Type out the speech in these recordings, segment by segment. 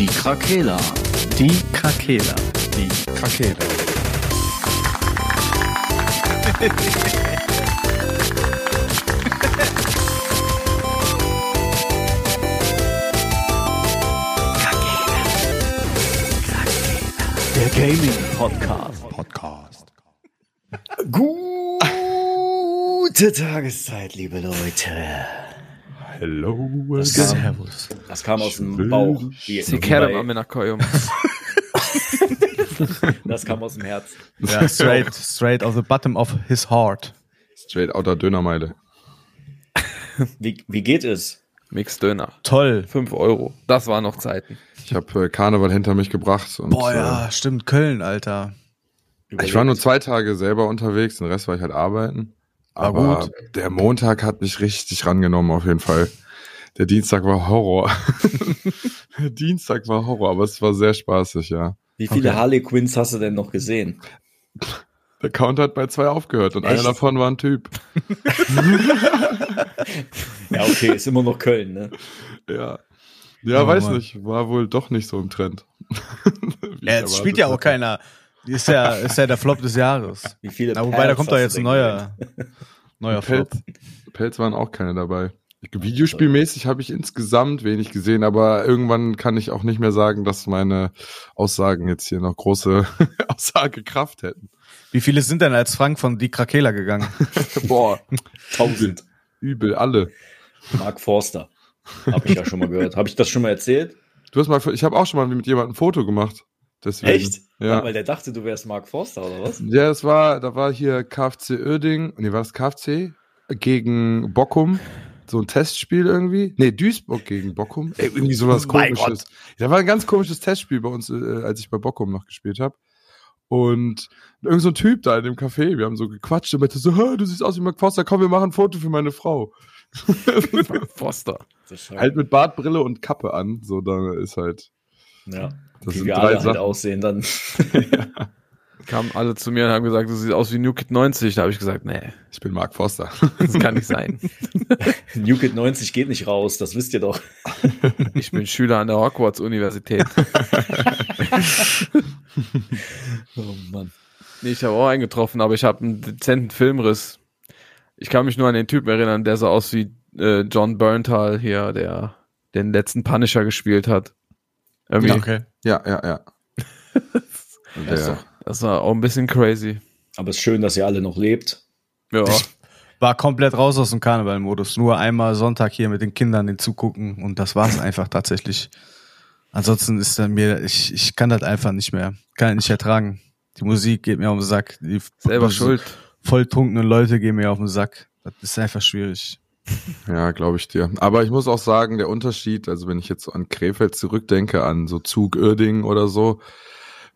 Die Krakela. Die Krakela. Die Krakela. Der Gaming Podcast. Podcast. Gute Tageszeit, liebe Leute. Hello. Das kam, Servus. das kam aus dem. Bauch. Sie kehren am Minakojum. das kam aus dem Herz. Ja, straight, straight out the bottom of his heart. Straight outer Dönermeile. Wie, wie geht es? Mix Döner. Toll. 5 Euro. Das waren noch Zeiten. Ich habe äh, Karneval hinter mich gebracht. Und, Boah, ja, stimmt. Köln, Alter. Äh, ich war nur zwei Tage selber unterwegs, den Rest war ich halt arbeiten. Aber gut. der Montag hat mich richtig rangenommen, auf jeden Fall. Der Dienstag war Horror. der Dienstag war Horror, aber es war sehr spaßig, ja. Wie viele Okay. Harley Quinns hast du denn noch gesehen? Der Count hat bei zwei aufgehört und Echt? einer davon war ein Typ. Ja, okay, ist immer noch Köln, ne? Ja. Ja, Oh, weiß Mann. nicht. War wohl doch nicht so im Trend. Ja, jetzt spielt ja auch keiner. Ist ja, ist ja der Flop des Jahres. Wie viele Na, wobei, da kommt doch jetzt ein neuer, neuer. Flop. Pelz, Pelz waren auch keine dabei. Videospielmäßig habe ich insgesamt wenig gesehen, aber irgendwann kann ich auch nicht mehr sagen, dass meine Aussagen jetzt hier noch große Aussagekraft hätten. Wie viele sind denn als Frank von Die Krakela gegangen? Boah? Tausend. übel, alle. Mark Forster. Habe ich ja schon mal gehört. Habe ich das schon mal erzählt? Du hast mal, ich habe auch schon mal mit jemandem ein Foto gemacht. Deswegen. Echt? Ja. Weil der dachte, du wärst Mark Forster, oder was? Ja, das war, da war hier KFC Oerding, nee, war das KFC gegen Bockum, so ein Testspiel irgendwie. Nee, Duisburg gegen Bockum. Ey, irgendwie sowas komisches. Da war ein ganz komisches Testspiel bei uns, äh, als ich bei Bockum noch gespielt habe. Und irgend so ein Typ da in dem Café, wir haben so gequatscht und meinte so, "Hä, du siehst aus wie Mark Forster, komm, wir machen ein Foto für meine Frau. Ist halt mit Bartbrille und Kappe an, so da ist halt, ja. das Wie sind wir drei alle halt Sachen. aussehen dann. Kamen alle zu mir und haben gesagt, du siehst aus wie New Kid 90. Da habe ich gesagt, nee, Ich bin Mark Forster. das kann nicht sein. New Kid 90 geht nicht raus, das wisst ihr doch. Ich bin Schüler an der Hogwarts-Universität. Oh Mann. Nee, ich habe auch einen getroffen, aber ich habe einen dezenten Filmriss. Ich kann mich nur an den Typen erinnern, der so aus wie äh, John Berntal hier, der den letzten Punisher gespielt hat. Irgendwie, Okay. ja, ja, ja. Ja, ist Der, doch- Das war auch ein bisschen crazy. Aber es ist schön, dass ihr alle noch lebt. Ja, War komplett raus aus dem Karnevalmodus. Nur einmal Sonntag hier mit den Kindern den zugucken und das war's einfach tatsächlich. Ansonsten ist dann mir, ich, ich kann das einfach nicht mehr. Kann das nicht ertragen. Die Musik geht mir auf den Sack. Die selber schuld. Volltrunkenen Leute gehen mir auf den Sack. Das ist einfach schwierig. Ja, glaube ich dir. Aber ich muss auch sagen, der Unterschied, also wenn ich jetzt so an Krefeld zurückdenke, an so Zug Uerdingen oder so,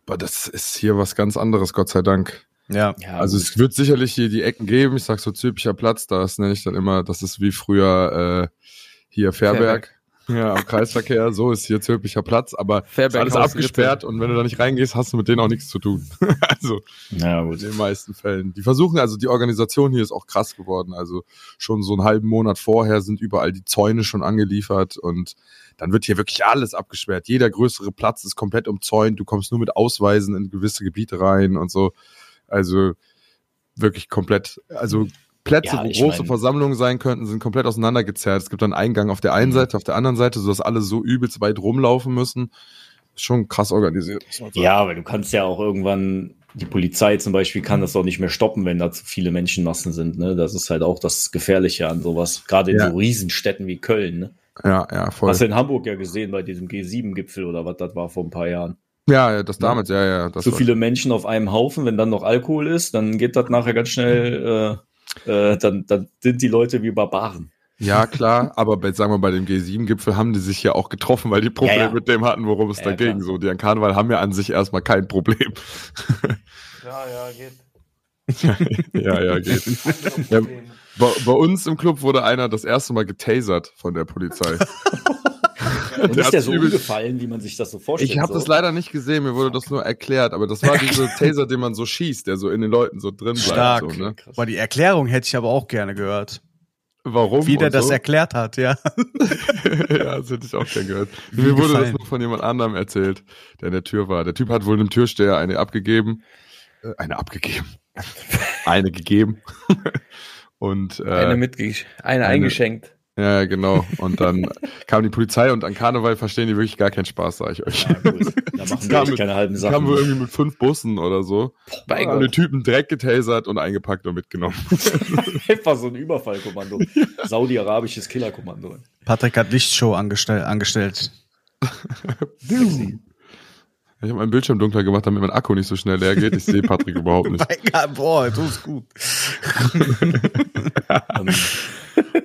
aber das ist hier was ganz anderes, Gott sei Dank. Ja. Ja, also es wird sicherlich hier die Ecken geben. Ich sag so Zülpicher Platz, das nenne ich dann immer, das ist wie früher äh, hier Fairberg. Ja, am Kreisverkehr, so ist hier Zülpicher Platz, aber ist alles abgesperrt und wenn du da nicht reingehst, hast du mit denen auch nichts zu tun. also ja, in den meisten Fällen. Die versuchen, also die Organisation hier ist auch krass geworden. Also schon so einen halben Monat vorher sind überall die Zäune schon angeliefert und dann wird hier wirklich alles abgesperrt. Jeder größere Platz ist komplett umzäunt. Du kommst nur mit Ausweisen in gewisse Gebiete rein und so. Also wirklich komplett, also Plätze, Ja, wo große mein- Versammlungen sein könnten, sind komplett auseinandergezerrt. Es gibt dann Eingang auf der einen Mhm. Seite, auf der anderen Seite, sodass alle so übelst weit rumlaufen müssen. Schon krass organisiert. Ja, aber du kannst ja auch irgendwann, die Polizei zum Beispiel kann das doch nicht mehr stoppen, wenn da zu viele Menschenmassen sind. Ne? Das ist halt auch das Gefährliche an sowas. Gerade in Ja. so Riesenstädten wie Köln. Ne? Ja, ja, voll. Hast du in Hamburg ja gesehen bei diesem G7-Gipfel oder was das war vor ein paar Jahren. Ja, ja, das damals, ja, ja. Das so viele Menschen auf einem Haufen, wenn dann noch Alkohol ist, dann geht das nachher ganz schnell, äh, äh, dann, dann sind die Leute wie Barbaren. Ja, klar, aber bei, sagen wir bei dem G7-Gipfel haben die sich ja auch getroffen, weil die Probleme Ja, ja. mit dem hatten, worum es Ja, da ging. So, die an Karneval haben ja an sich erstmal kein Problem. Ja, ja, geht. ja, ja, geht. Ja, bei, bei uns im Club wurde einer das erste Mal getasert von der Polizei. Und ist der so übel- umgefallen, wie man sich das so vorstellt? Ich habe so? das leider nicht gesehen, mir wurde das nur erklärt, aber das war dieser Taser, den man so schießt, der so in den Leuten so drin bleibt. Stark. So, ne? Krass. Boah, die Erklärung hätte ich aber auch gerne gehört. warum? Wie der das so. erklärt hat, ja. ja, das hätte ich auch gern gehört. Wie Mir wurde das gefallen. noch von jemand anderem erzählt, der in der Tür war. Der Typ hat wohl einem Türsteher eine abgegeben. Äh, eine abgegeben. eine gegeben. Und äh, Eine mitge eine, eine- eingeschenkt. Ja, genau. Und dann kam die Polizei und an Karneval verstehen die wirklich gar keinen Spaß, sag ich euch. Ja, gut. Da machen wir mit- keine halben Die Sachen. kamen wohl irgendwie mit fünf Bussen oder so. Bei Alle Gott. Typen direkt getasert und eingepackt und mitgenommen. Einfach so ein Überfallkommando. Saudi-arabisches Killerkommando. Patrick hat Lichtshow angestell angestellt. Ich habe meinen Bildschirm dunkler gemacht, damit mein Akku nicht so schnell leer geht. Ich sehe Patrick überhaupt nicht. Boah, du ist gut. Ähm,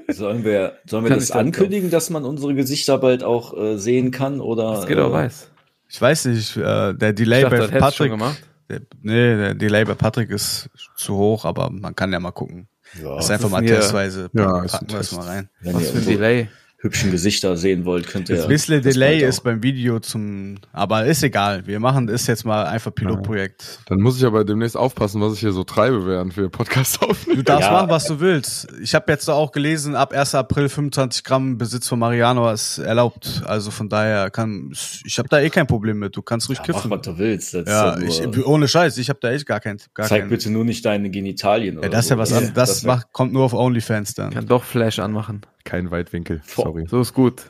sollen wir, sollen wir Kann das ankündigen, dass man unsere Gesichter bald auch äh, sehen kann? Oder, Das geht auch äh, weiß. Ich weiß nicht, äh, der Delay Ich dachte, bei Patrick. gemacht. Der, nee, der Delay bei Patrick ist zu hoch, aber man kann ja mal gucken. Ja, das ist einfach ist mal testweise. Ja, packen ist ein wir das mal rein. Was für ein Delay. Hübschen Gesichter sehen wollt, könnt ihr. Das bisschen das Delay ist beim Video zum, aber ist egal. Wir machen das jetzt mal einfach Pilotprojekt. Dann muss ich aber demnächst aufpassen, was ich hier so treibe, während wir Podcast aufnehmen. Du darfst Ja. machen, was du willst. Ich habe jetzt auch gelesen, ab 1. April 25 Gramm Besitz von Mariano ist erlaubt. Also von daher kann, ich habe da eh kein Problem mit. Du kannst ruhig Ja, mach, kiffen. was du willst. Das Ja, ich, ohne Scheiß, ich habe da echt gar kein, gar zeig kein. bitte nur nicht deine Genitalien. Ja, das ist so. ja was anderes. Das, wär macht, kommt nur auf OnlyFans dann. Kann doch Flash anmachen. Kein Weitwinkel, sorry. So ist gut.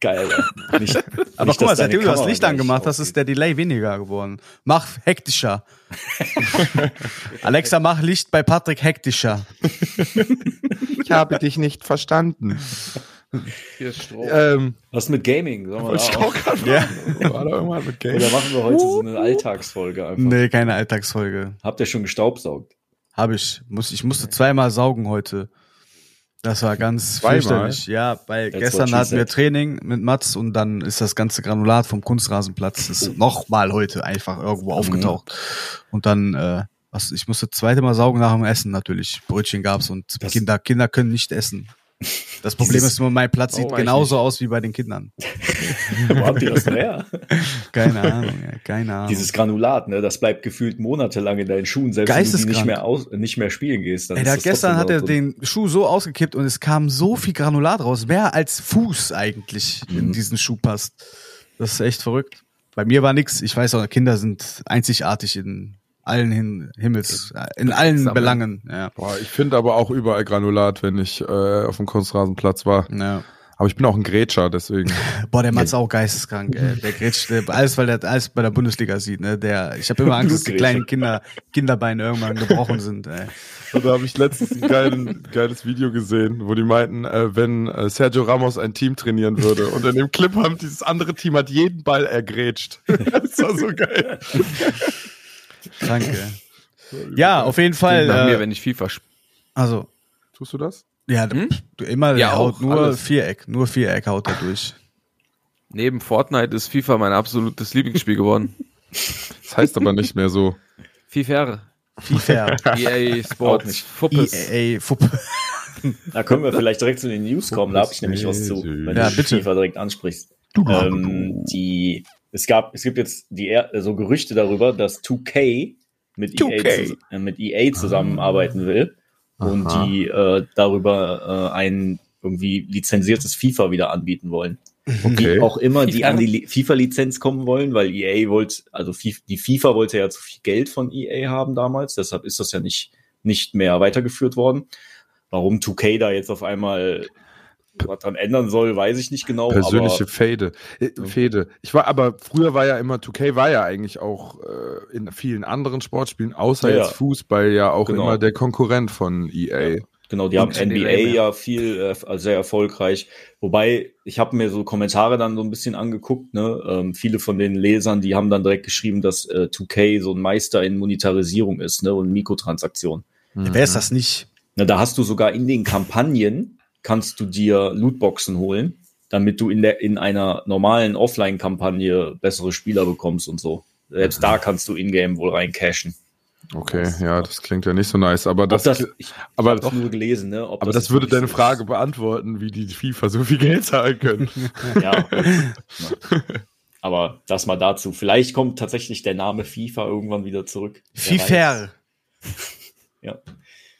geil. ey. Nicht, Aber nicht, guck mal, seitdem du das Licht angemacht hast, ist der Delay weniger geworden. Mach hektischer. Alexa, mach Licht bei Patrick hektischer. Ich habe dich nicht verstanden. Hier ist Strom. Ähm, Was mit Gaming? Sollen wir ich auch gerade Ja. War da irgendwas mit Game? oder machen wir heute so eine Alltagsfolge einfach? Nee, keine Alltagsfolge. Habt ihr schon gestaubsaugt? Habe ich. Muss, ich musste zweimal saugen heute. Das war ganz Zweimal? fürchterlich. Ja, weil That's gestern hatten wir. Training mit Mats und dann ist das ganze Granulat vom Kunstrasenplatz ist nochmal heute einfach irgendwo aufgetaucht. Und dann, äh, was, ich musste zweite Mal saugen nach dem Essen natürlich. Brötchen gab's und Das- Kinder, Kinder können nicht essen. Das Problem Dieses- ist nur, mein Platz Oh, sieht ich genauso aus wie bei den Kindern. Wo habt ihr das her? Keine Ahnung, ey, keine Ahnung. Dieses Granulat, ne, das bleibt gefühlt monatelang in deinen Schuhen, selbst wenn du nicht mehr, aus, nicht mehr spielen gehst. Ey, da gestern hat er den Schuh so ausgekippt und es kam so viel Granulat raus, mehr als Fuß eigentlich in Mhm. diesen Schuh passt. Das ist echt verrückt. Bei mir war nix. Ich weiß auch, Kinder sind einzigartig in allen Hin Himmels, in allen Sammeln. Belangen. Ja. Boah, ich finde aber auch überall Granulat, wenn ich äh, auf dem Kunstrasenplatz war. Ja. Aber ich bin auch ein Grätscher, deswegen. Boah, der Mats auch geisteskrank, ey. Der grätscht, alles, weil der alles bei der Bundesliga sieht, ne? Der, ich habe immer Angst, dass die kleinen Kinder, Kinderbeine irgendwann gebrochen sind, ey. Und da habe ich letztens ein geilen, geiles Video gesehen, wo die meinten, äh, wenn äh, Sergio Ramos ein Team trainieren würde. Und in dem Clip haben dieses andere Team hat jeden Ball ergrätscht. das war so geil. Krank, ey. Ja, auf jeden Fall. Mir, Äh, wenn ich FIFA spiele. also, Tust du das? ja, Hm? du immer, Ja, haut auch, nur alles. Viereck, nur Viereck haut er durch. Neben Fortnite ist FIFA mein absolutes Lieblingsspiel geworden. Das heißt aber nicht mehr so. FIFA. FIFA. EA Sports. Fuppes. EA, Fuppe. Da können wir vielleicht direkt zu den News kommen, da habe ich nämlich was zu, wenn Ja, du bitte. FIFA direkt ansprichst. Ähm, die, es gab, es gibt jetzt die so Gerüchte darüber, dass 2K mit, 2K. EA, zus- äh, mit EA zusammenarbeiten will und Aha. die äh, darüber äh, ein irgendwie lizenziertes FIFA wieder anbieten wollen. Okay. Wie auch immer die an die Li- FIFA-Lizenz kommen wollen, weil EA wollte, also die FIFA wollte ja zu viel Geld von EA haben damals, deshalb ist das ja nicht, nicht mehr weitergeführt worden. Warum 2K da jetzt auf einmal was dran ändern soll, weiß ich nicht genau. Persönliche Fade. Äh, Fade. Ich war, aber früher war ja immer, 2K war ja eigentlich auch äh, in vielen anderen Sportspielen, außer Ja, jetzt ja. Fußball, ja auch Genau. immer der Konkurrent von EA. Genau, die haben Und NBA NBA mehr. ja viel, äh, sehr erfolgreich. Wobei, ich habe mir so Kommentare dann so ein bisschen angeguckt. Ne? Ähm, viele von den Lesern, die haben dann direkt geschrieben, dass äh, 2K so ein Meister in Monetarisierung ist ne? und Mikrotransaktionen. Wer ist das nicht? Na, da hast du sogar in den Kampagnen, kannst du dir Lootboxen holen, damit du in, der, in einer normalen Offline-Kampagne bessere Spieler bekommst und so. Selbst da kannst du in-game wohl rein cashen. Okay, ja, das klingt ja nicht so nice, aber das, das, ich aber hab's nur gelesen, ne? Ob aber das, würde wirklich deine Frage beantworten, wie die FIFA so viel Geld zahlen können. ist. Ja. Aber das mal dazu. Vielleicht kommt tatsächlich der Name FIFA irgendwann wieder zurück. FIFA. Ja.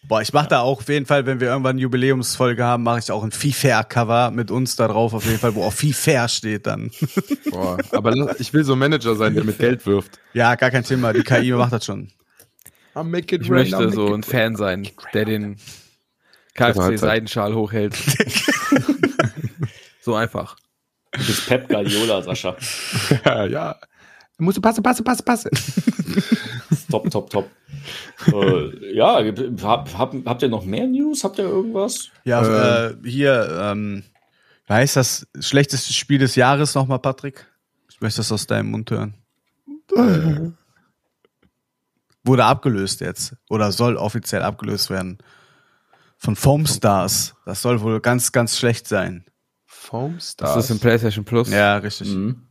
Boah, ich mache da auch auf jeden Fall, wenn wir irgendwann eine Jubiläumsfolge haben, mache ich auch ein FIFA-Cover mit uns da drauf, auf jeden Fall, wo auch FIFA steht dann. Boah, aber ich will so ein Manager sein, der mit Geld wirft. Ja, gar kein Thema, die KI macht das schon. I'll make it Ich rain, I'll möchte make so it ein Fan sein, der den. KFC-Seidenschal hochhält. so einfach. Du bist Pep Guardiola, Sascha. Ja, ja. Musst du passen, passen, passen, passen. Top, top, top. äh, ja, hab, hab, habt ihr noch mehr News? Habt ihr irgendwas? Ja, äh, hier, ähm, heißt das schlechteste Spiel des Jahres nochmal, Patrick? Ich möchte das aus deinem Mund hören. Äh, wurde abgelöst jetzt oder soll offiziell abgelöst werden von Foam Stars. Das soll wohl ganz, ganz schlecht sein. Foam Das Stars. ist im PlayStation Plus. Ja, richtig. Mhm.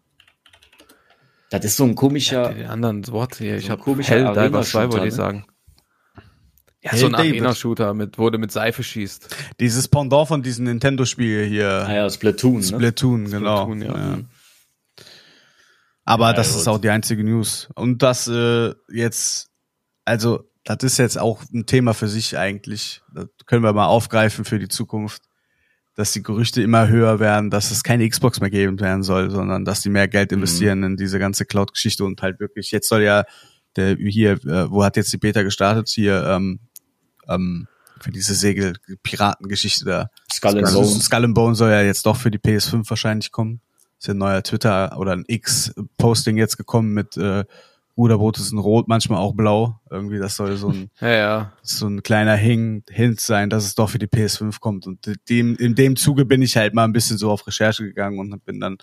Das ist so ein komischer. Die anderen Worte hier. Ich So ein habe komischer Helldivers 2 wollte ich ne? sagen. Ja, so ein. Arena-Shooter, mit, wo du mit Seife schießt. Dieses Pendant von diesem Nintendo-Spiel hier. Ah ja, Splatoon, ne? Splatoon, genau. Splatoon, ja. ja. Aber Ja, das gut. ist auch die einzige News. Und das äh, jetzt, also das ist jetzt auch ein Thema für sich eigentlich. Das können wir mal aufgreifen für die Zukunft, dass die Gerüchte immer höher werden, dass es keine Xbox mehr geben werden soll, sondern dass die mehr Geld investieren in diese ganze Cloud-Geschichte und halt wirklich, jetzt soll ja der hier, äh, wo hat jetzt die Beta gestartet? Hier, ähm, ähm, für diese Segel-Piratengeschichte da. Skull and Bones. Skull and Bones soll ja jetzt doch für die PS5 wahrscheinlich kommen. Ist ja ein neuer Twitter oder ein X-Posting jetzt gekommen mit äh, Ruderboot ist in Rot, manchmal auch blau. Irgendwie, das soll so ein, Ja, ja. so ein kleiner Hing, Hint sein, dass es doch für die PS5 kommt. Und dem, in dem Zuge bin ich halt mal ein bisschen so auf Recherche gegangen und bin dann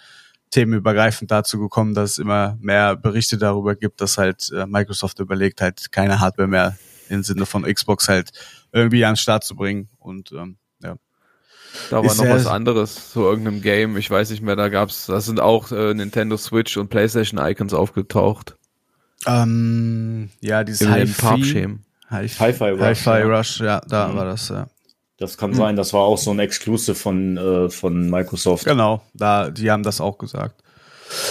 themenübergreifend dazu gekommen, dass es immer mehr Berichte darüber gibt, dass halt äh, Microsoft überlegt, halt keine Hardware mehr im Sinne von Xbox halt irgendwie an den Start zu bringen. Und ähm, ja. Da war Ist noch was anderes, zu irgendeinem Game, ich weiß nicht mehr, da gab's, da sind auch äh, Nintendo Switch und PlayStation Icons aufgetaucht. Ähm, ja, dieses Hi-Fi. Hi-Fi Rush, Hi-Fi ja. Rush, ja, da Mhm. war das, ja. Das kann sein, das war auch so ein Exclusive von, äh, von Microsoft. Genau, da, die haben das auch gesagt.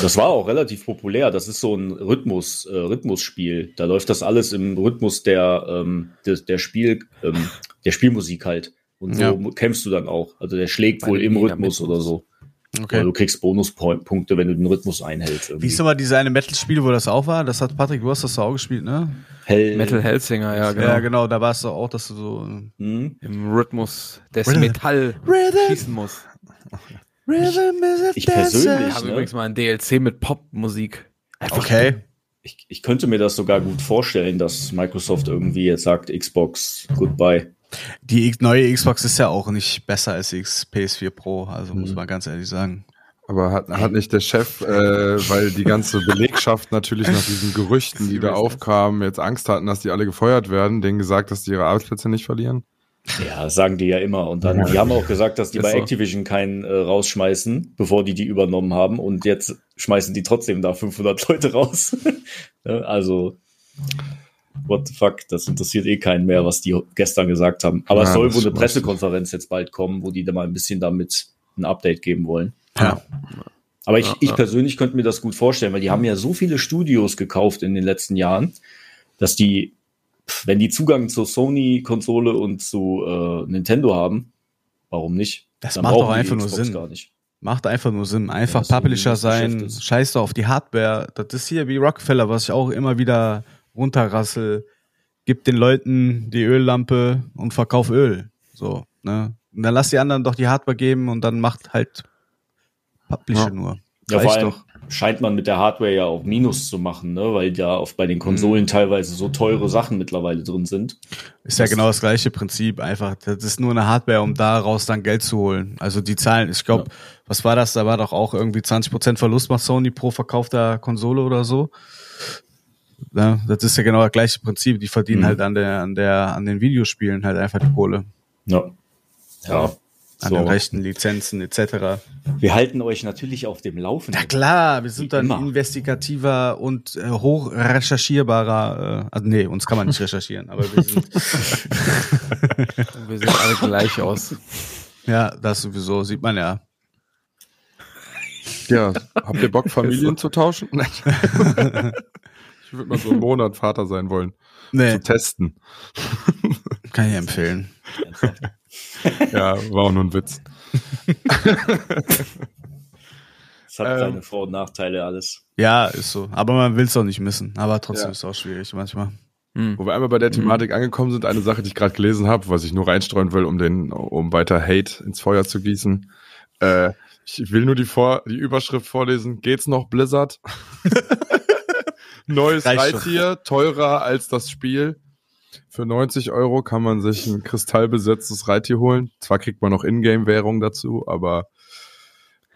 Das war auch relativ populär. Das ist so ein Rhythmus, äh, Rhythmusspiel. Da läuft das alles im Rhythmus der, ähm, des, der Spiel, ähm, der Spielmusik halt. Und so Ja. kämpfst du dann auch. Also der schlägt Bei wohl im Rhythmus. oder so. Oder Okay. du kriegst Bonuspunkte, wenn du den Rhythmus einhältst. Wie irgendwie. ist aber diese eine Metal-Spiel, wo das auch war? Das hat Patrick, du hast das auch gespielt, ne? Hell. Metal Hellsinger, ja, genau. Ja, genau, da war es doch auch, dass du so. Hm? Im Rhythmus des Rhythm. Metall Rhythm. schießen muss. Rhythm is a Ich persönlich- Ich habe ne? übrigens mal ein DLC mit Popmusik. Okay. Ich, ich könnte mir das sogar gut vorstellen, dass Microsoft irgendwie jetzt sagt, Xbox, goodbye. Die neue Xbox ist ja auch nicht besser als die X- PS4 Pro, also Mhm. muss man ganz ehrlich sagen. Aber hat, hat nicht der Chef, äh, weil die ganze Belegschaft natürlich nach diesen Gerüchten, die da aufkamen, jetzt Angst hatten, dass die alle gefeuert werden, denen gesagt, dass die ihre Arbeitsplätze nicht verlieren? Ja, sagen die ja immer. Und dann, die haben auch gesagt, dass die Ist bei. Activision keinen äh, rausschmeißen, bevor die die übernommen haben. Und jetzt schmeißen die trotzdem da 500 Leute raus. Ja, also, what the fuck, das interessiert eh keinen mehr, was die gestern gesagt haben. Aber es Ja, soll das wohl eine Pressekonferenz jetzt bald kommen, wo die da mal ein bisschen damit ein Update geben wollen. Ja. Aber ich, Ja, ich ja. persönlich könnte mir das gut vorstellen, weil die haben ja so viele Studios gekauft in den letzten Jahren, dass die, wenn die Zugang zur Sony-Konsole und zu äh, Nintendo haben, warum nicht? Das Dann macht doch einfach nur Sinn. Gar nicht. Macht einfach nur Sinn. Einfach Ja, Publisher sein, scheiß doch auf die Hardware. Das ist hier wie Rockefeller, was ich auch immer wieder runterrassel. Gib den Leuten die Öllampe und verkauf Öl. So, ne? Und dann lass die anderen doch die Hardware geben und dann macht halt Publisher Ja. nur. Ja, Reicht vor allem doch. scheint man mit der Hardware ja auch Minus zu machen, ne? weil ja auf bei den Mhm. Konsolen teilweise so teure Sachen mittlerweile drin sind. Ist ja Das- genau das gleiche Prinzip. Einfach, das ist nur eine Hardware, um daraus dann Geld zu holen. Also die Zahlen, ich glaube, was war das? Da war doch auch irgendwie 20% Verlust macht Sony pro verkaufter Konsole oder so. Ja, das ist ja genau das gleiche Prinzip. Die verdienen Mhm. halt an der, an der, an den Videospielen halt einfach die Kohle. Ja. Ja. An So. den Rechten, Lizenzen etc. Wir halten euch natürlich auf dem Laufenden. Na klar, wir sind dann Immer. investigativer und äh, hoch recherchierbarer. Äh, also nee, uns kann man nicht recherchieren, aber wir sind, wir sehen alle gleich aus. ja, das sowieso, sieht man ja. Ja, habt ihr Bock, Familien zu tauschen? Ich würde mal so einen Monat Vater sein wollen. Nee, Zu testen. kann ich empfehlen. Ja, war auch nur ein Witz. Es hat Ähm. seine Vor- und Nachteile alles. Ja, ist so. Aber man will es doch nicht missen. Aber trotzdem Ja. ist es auch schwierig manchmal. Hm. Wo wir einmal bei der Thematik angekommen sind, eine Sache, die ich gerade gelesen habe, was ich nur reinstreuen will, um den, um weiter Hate ins Feuer zu gießen. Äh, ich will nur die, Vor die Überschrift vorlesen. Geht's noch Blizzard? Neues Reicht schon. Reittier, teurer als das Spiel. Für 90 Euro kann man sich ein kristallbesetztes Reittier holen. Zwar kriegt man noch Ingame-Währung dazu, aber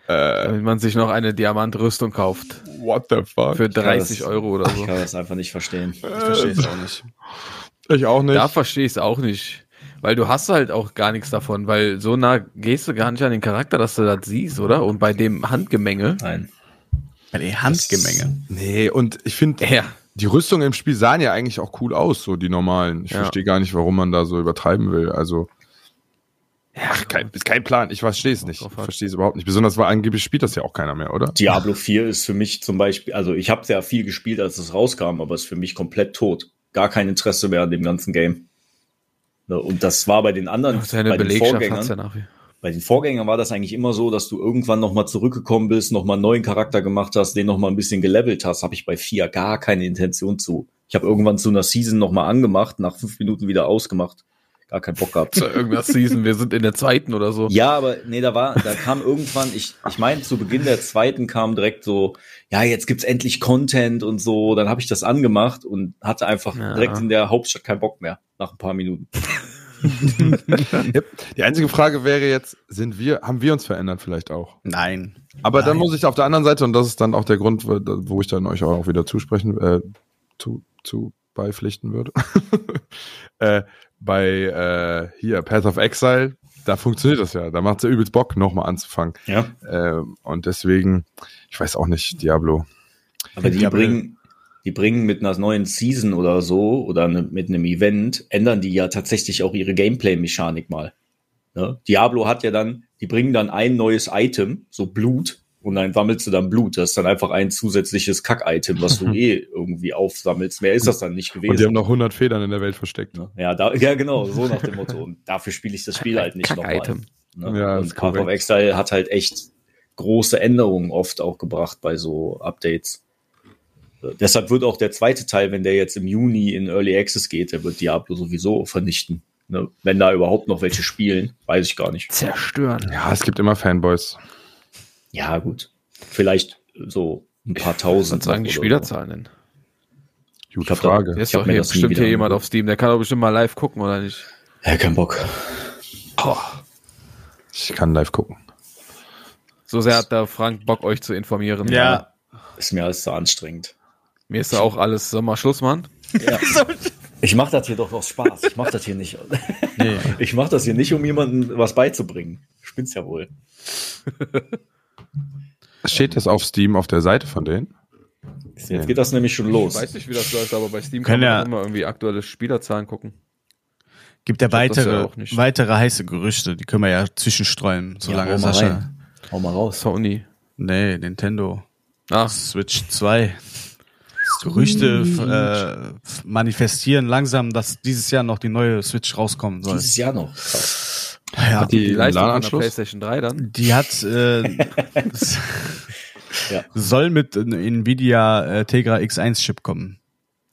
äh, Damit man sich noch eine Diamantrüstung kauft. what the fuck? Für 30 das- Euro oder Ich so. kann das einfach nicht verstehen. Ich verstehe es auch nicht. Ich auch nicht. Da verstehe ich es auch nicht. Weil du hast halt auch gar nichts davon, weil so nah gehst du gar nicht an den Charakter, dass du das siehst, oder? Und bei dem Handgemenge. Nein. Der Handgemenge. Nee, und ich finde, Ja. Die Rüstungen im Spiel sahen ja eigentlich auch cool aus, so die normalen. Ich Ja. verstehe gar nicht, warum man da so übertreiben will. Also, ja, kein, ist kein Plan. Ich verstehe es nicht. Ich verstehe es überhaupt nicht. Besonders, weil angeblich spielt das ja auch keiner mehr, oder? Diablo 4 ist für mich zum Beispiel, also ich habe sehr viel gespielt, als es rauskam, aber ist für mich komplett tot. Gar kein Interesse mehr an dem ganzen Game. Ne, Und das war bei den anderen, Seine bei den Belegschaft Vorgängern, hat's ja nach wie bei den Vorgängern war das eigentlich immer so, dass du irgendwann nochmal zurückgekommen bist, nochmal einen neuen Charakter gemacht hast, den nochmal ein bisschen gelevelt hast, habe ich bei 4 gar keine Intention zu. Ich habe irgendwann zu einer Season nochmal angemacht, nach fünf Minuten wieder ausgemacht. Gar keinen Bock gehabt. zu irgendeiner Season. Wir sind in der zweiten oder so. Ja, aber nee, da war, da kam irgendwann, ich, ich meine, zu Beginn der zweiten kam direkt so, ja, jetzt gibt's endlich Content und so. Dann habe ich das angemacht und hatte einfach Ja. direkt in der Hauptstadt keinen Bock mehr nach ein paar Minuten. Die einzige Frage wäre jetzt, sind wir, haben wir uns verändert vielleicht auch? Nein. Aber dann Nein. muss ich auf der anderen Seite, und das ist dann auch der Grund, wo ich dann euch auch wieder zusprechen, äh, zu, zu beipflichten würde. äh, bei äh, hier, Path of Exile, da funktioniert das ja. Da macht es ja übelst Bock, nochmal anzufangen. Ja. Ähm, und deswegen, ich weiß auch nicht, Diablo. Aber die Diablo- bringen, die bringen mit einer neuen Season oder so oder ne, mit einem Event, ändern die ja tatsächlich auch ihre Gameplay-Mechanik mal. Ne? Diablo hat ja dann, die bringen dann ein neues Item, so Blut, und dann sammelst du dann Blut. Das ist dann einfach ein zusätzliches Kack-Item, was du eh irgendwie aufsammelst. Mehr ist das dann nicht gewesen. Und die haben noch 100 Federn in der Welt versteckt. Ne? Ja, da, ja, genau, so nach dem Motto. Und dafür spiele ich das Spiel halt nicht nochmal. Kack-Item. Ne? Ja, und Path of. Exile hat halt echt große Änderungen oft auch gebracht bei so Updates. Deshalb wird auch der zweite Teil, wenn der jetzt im Juni in Early Access geht, der wird Diablo sowieso vernichten. Ne? Wenn da überhaupt noch welche spielen, weiß ich gar nicht. Zerstören. Ja, es gibt immer Fanboys. Ja, gut. Vielleicht so ein paar Ich tausend. sagen die Spielerzahlen denn? Gute Ich hab da- Frage. Hier ist hab doch mir hier bestimmt hier jemand auf Steam, der kann doch bestimmt mal live gucken, oder nicht? So. Ja, kein Bock. Ich kann live gucken. So sehr hat da Frank Bock, euch zu informieren. Ja. Ist mir alles zu anstrengend. Mir ist da auch alles, sag mal, Schluss, Mann. Ja. Ich mache das hier doch aus Spaß. Ich mache das hier nicht. Nee. Ich mache das hier nicht, um jemandem was beizubringen. Spinn's ja wohl. Steht das auf Steam auf der Seite von denen? Jetzt geht das nämlich schon Ich los. weiß nicht, wie das läuft, aber bei Steam Können kann man ja- immer irgendwie aktuelle Spielerzahlen gucken. Gibt ja weitere, ja auch nicht. weitere heiße Gerüchte, die können wir ja zwischenstreuen, solange hau mal Sascha. rein. Hau mal raus. Sony. Nee, Nintendo. Ach, Switch 2. Gerüchte äh, manifestieren langsam, dass dieses Jahr noch die neue Switch rauskommen soll. Dieses Jahr noch. Krass. Ja, die, die Leistung von der? PlayStation 3 dann? die hat äh, Ja. soll mit Nvidia äh, Tegra X1 Chip kommen.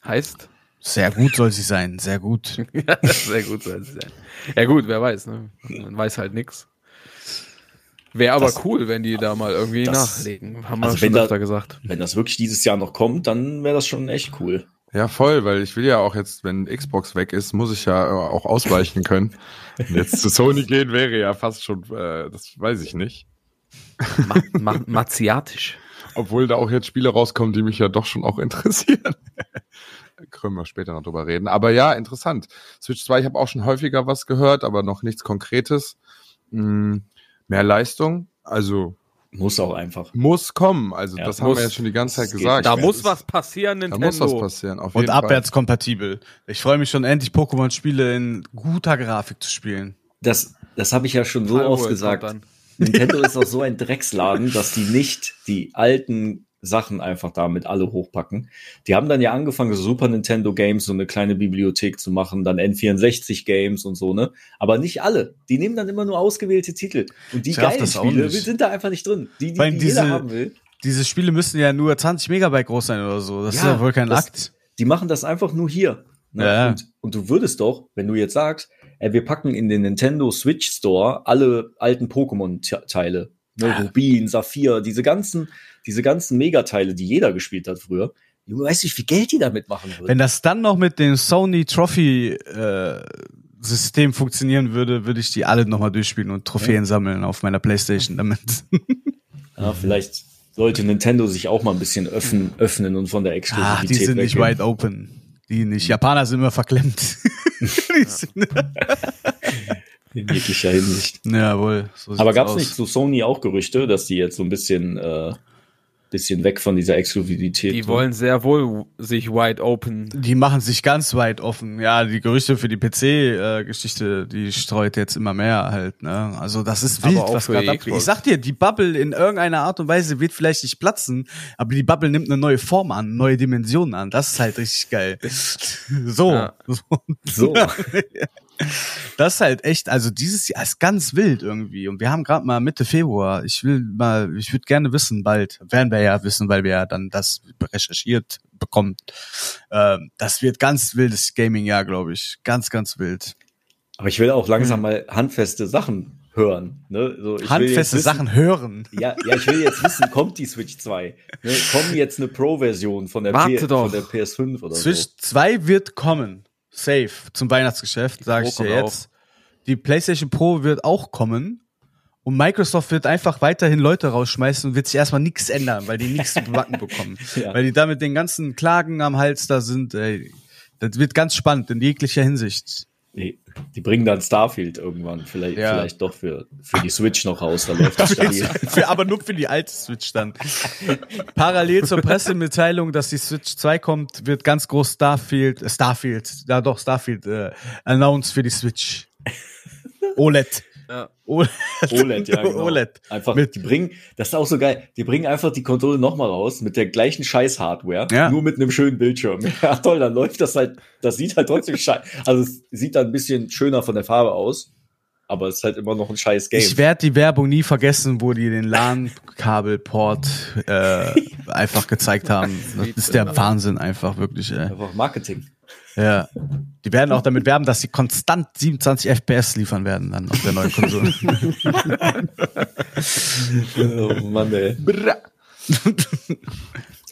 Heißt? Sehr gut soll sie sein, sehr gut. ja, sehr gut sein. Sehr. Ja gut, wer weiß, ne? Man weiß halt nix. Wäre aber Das- cool, wenn die da mal irgendwie das- nachlegen. Haben wir also schon wenn da- öfter gesagt. Wenn das wirklich dieses Jahr noch kommt, dann wäre das schon echt cool. Ja, voll, weil ich will ja auch jetzt, wenn Xbox weg ist, muss ich ja äh, auch ausweichen können. Jetzt zu Sony gehen wäre ja fast schon, äh, das weiß ich nicht. Ma ma Martiatisch. Obwohl da auch jetzt Spiele rauskommen, die mich ja doch schon auch interessieren. Können wir später noch drüber reden. Aber ja, interessant. Switch 2, ich habe auch schon häufiger was gehört, aber noch nichts Konkretes. Hm, mehr Leistung, also Muss auch einfach. muss kommen. Also Ja, das haben muss. wir jetzt schon die ganze Zeit gesagt. Da Ja, muss was passieren, da Nintendo. muss was passieren. Auf Und jeden Fall. abwärtskompatibel. Ich freue mich schon endlich Pokémon-Spiele in guter Grafik zu spielen. Das, das habe ich ja schon so oft gesagt. Nintendo ist auch so ein Drecksladen, dass die nicht die alten Sachen einfach damit alle hochpacken. Die haben dann ja angefangen, so Super Nintendo Games, so eine kleine Bibliothek zu machen, dann N64 Games und so, ne? Aber nicht alle. Die nehmen dann immer nur ausgewählte Titel. Und die geilen Spiele sind da einfach nicht drin. Die, die, Weil die diese- jeder haben will. Diese Spiele müssen ja nur 20 Megabyte groß sein oder so. Das ist ja wohl kein das- Akt. Die machen das einfach nur hier. Ne? Ja. Und, und du würdest doch, wenn du jetzt sagst, ey, wir packen in den Nintendo Switch Store alle alten Pokémon-Teile, ne? Rubin, Saphir, diese ganzen, diese ganzen Megateile, die jeder gespielt hat früher. Du weißt nicht, wie Geld die damit machen würden. Wenn das dann noch mit dem Sony Trophy äh, System funktionieren würde, würde ich die alle nochmal durchspielen und Trophäen sammeln auf meiner Playstation damit. Ja, vielleicht sollte Nintendo sich auch mal ein bisschen öffnen, öffnen und von der Exklusivität Ach, die sind nicht weggehen. wide open. Die nicht. Japaner sind immer verklemmt. Die sind- In jeglicher Hinsicht. Jawohl. So Aber gab es nicht zu Sony auch Gerüchte, dass die jetzt so ein bisschen, äh, bisschen weg von dieser Exklusivität Die wollen sehr wohl sich wide open. Die machen sich ganz weit offen. Ja, die Gerüchte für die PC-Geschichte, die streut jetzt immer mehr halt. Ne? Also das ist Aber wild, auch was gerade abgeht. Ich sag dir, die Bubble in irgendeiner Art und Weise wird vielleicht nicht platzen, aber die Bubble nimmt eine neue Form an, neue Dimensionen an. Das ist halt richtig geil. So. Ja. So. Das ist halt echt, also dieses Jahr ist ganz wild irgendwie. Und wir haben gerade mal Mitte Februar. Ich will mal, ich würde gerne wissen, bald, werden wir ja wissen, weil wir ja dann das recherchiert bekommen. Ähm, das wird ganz wildes Gaming-Jahr, glaube ich. Ganz, ganz wild. Aber ich will auch langsam mal handfeste Sachen hören. Ne? So, ich Handfeste wissen, Sachen hören. Ja, ja, ich will jetzt wissen, kommt die Switch 2? Ne? Kommt jetzt eine Pro-Version von, der Warte P- doch. von der PS5 oder Switch 2 wird kommen. Safe. Zum Weihnachtsgeschäft, sage ich dir jetzt. Die PlayStation Pro wird auch kommen. Und Microsoft wird einfach weiterhin Leute rausschmeißen und wird sich erstmal nichts ändern, weil die nichts zu backen bekommen. Ja. Weil die da mit den ganzen Klagen am Hals da sind. Ey. Das wird ganz spannend in jeglicher Hinsicht. So? Die, bringen dann Starfield irgendwann, vielleicht, Ja. vielleicht doch für, für die Switch noch raus, da läuft das für, aber nur für die alte Switch dann. Parallel zur Pressemitteilung, dass die Switch 2 kommt, wird ganz groß Starfield, äh, Starfield, ja doch, Starfield, äh, announced für die Switch. OLED. Ja. OLED. OLED, ja, genau. OLED. Einfach, Mit- die bringen, das ist auch so geil, die bringen einfach die Konsole nochmal raus mit der gleichen Scheiß-Hardware, Ja. nur mit einem schönen Bildschirm. Ja, toll, dann läuft das halt, das sieht halt trotzdem scheiße, also es sieht dann ein bisschen schöner von der Farbe aus, aber es ist halt immer noch ein scheiß Game. Ich werde die Werbung nie vergessen, wo die den LAN-Kabelport äh, einfach gezeigt haben. Das ist der Wahnsinn einfach wirklich. Ey. Einfach Marketing. Ja. Die werden auch damit werben, dass sie konstant 27 FPS liefern werden dann auf der neuen Konsole. Oh Mann, ey.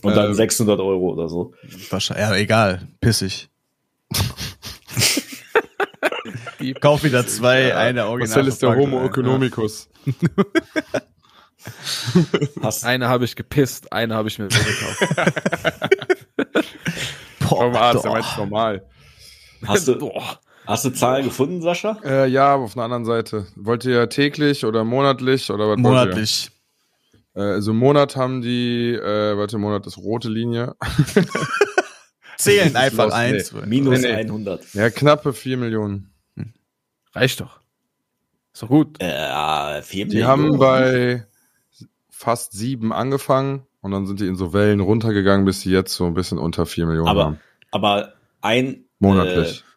Und dann 600 Euro oder so. Wahrscheinlich, ja, egal, pissig. Die- Kauf wieder zwei, eine original. Marcel ist der. Homo economicus. Hast, Eine habe ich gepisst, eine habe ich mir gekauft. Boah, Vom Arzt, der meint normal. hast, du, Boah. hast du Zahlen gefunden, Sascha? Äh, ja, aber auf einer anderen Seite. Wollt ihr täglich oder monatlich oder was monatlich. Äh, also Monat haben die, äh, warte, Monat ist rote Linie. Zählen einfach los, eins. Minus Nee, nee. 100. Ja, knappe 4 Millionen. Reicht doch. Ist doch gut. Äh, 4 Die haben bei fast sieben angefangen und dann sind die in so Wellen runtergegangen, bis sie jetzt so ein bisschen unter 4 Millionen aber, haben. aber ein, Monatlich. Äh,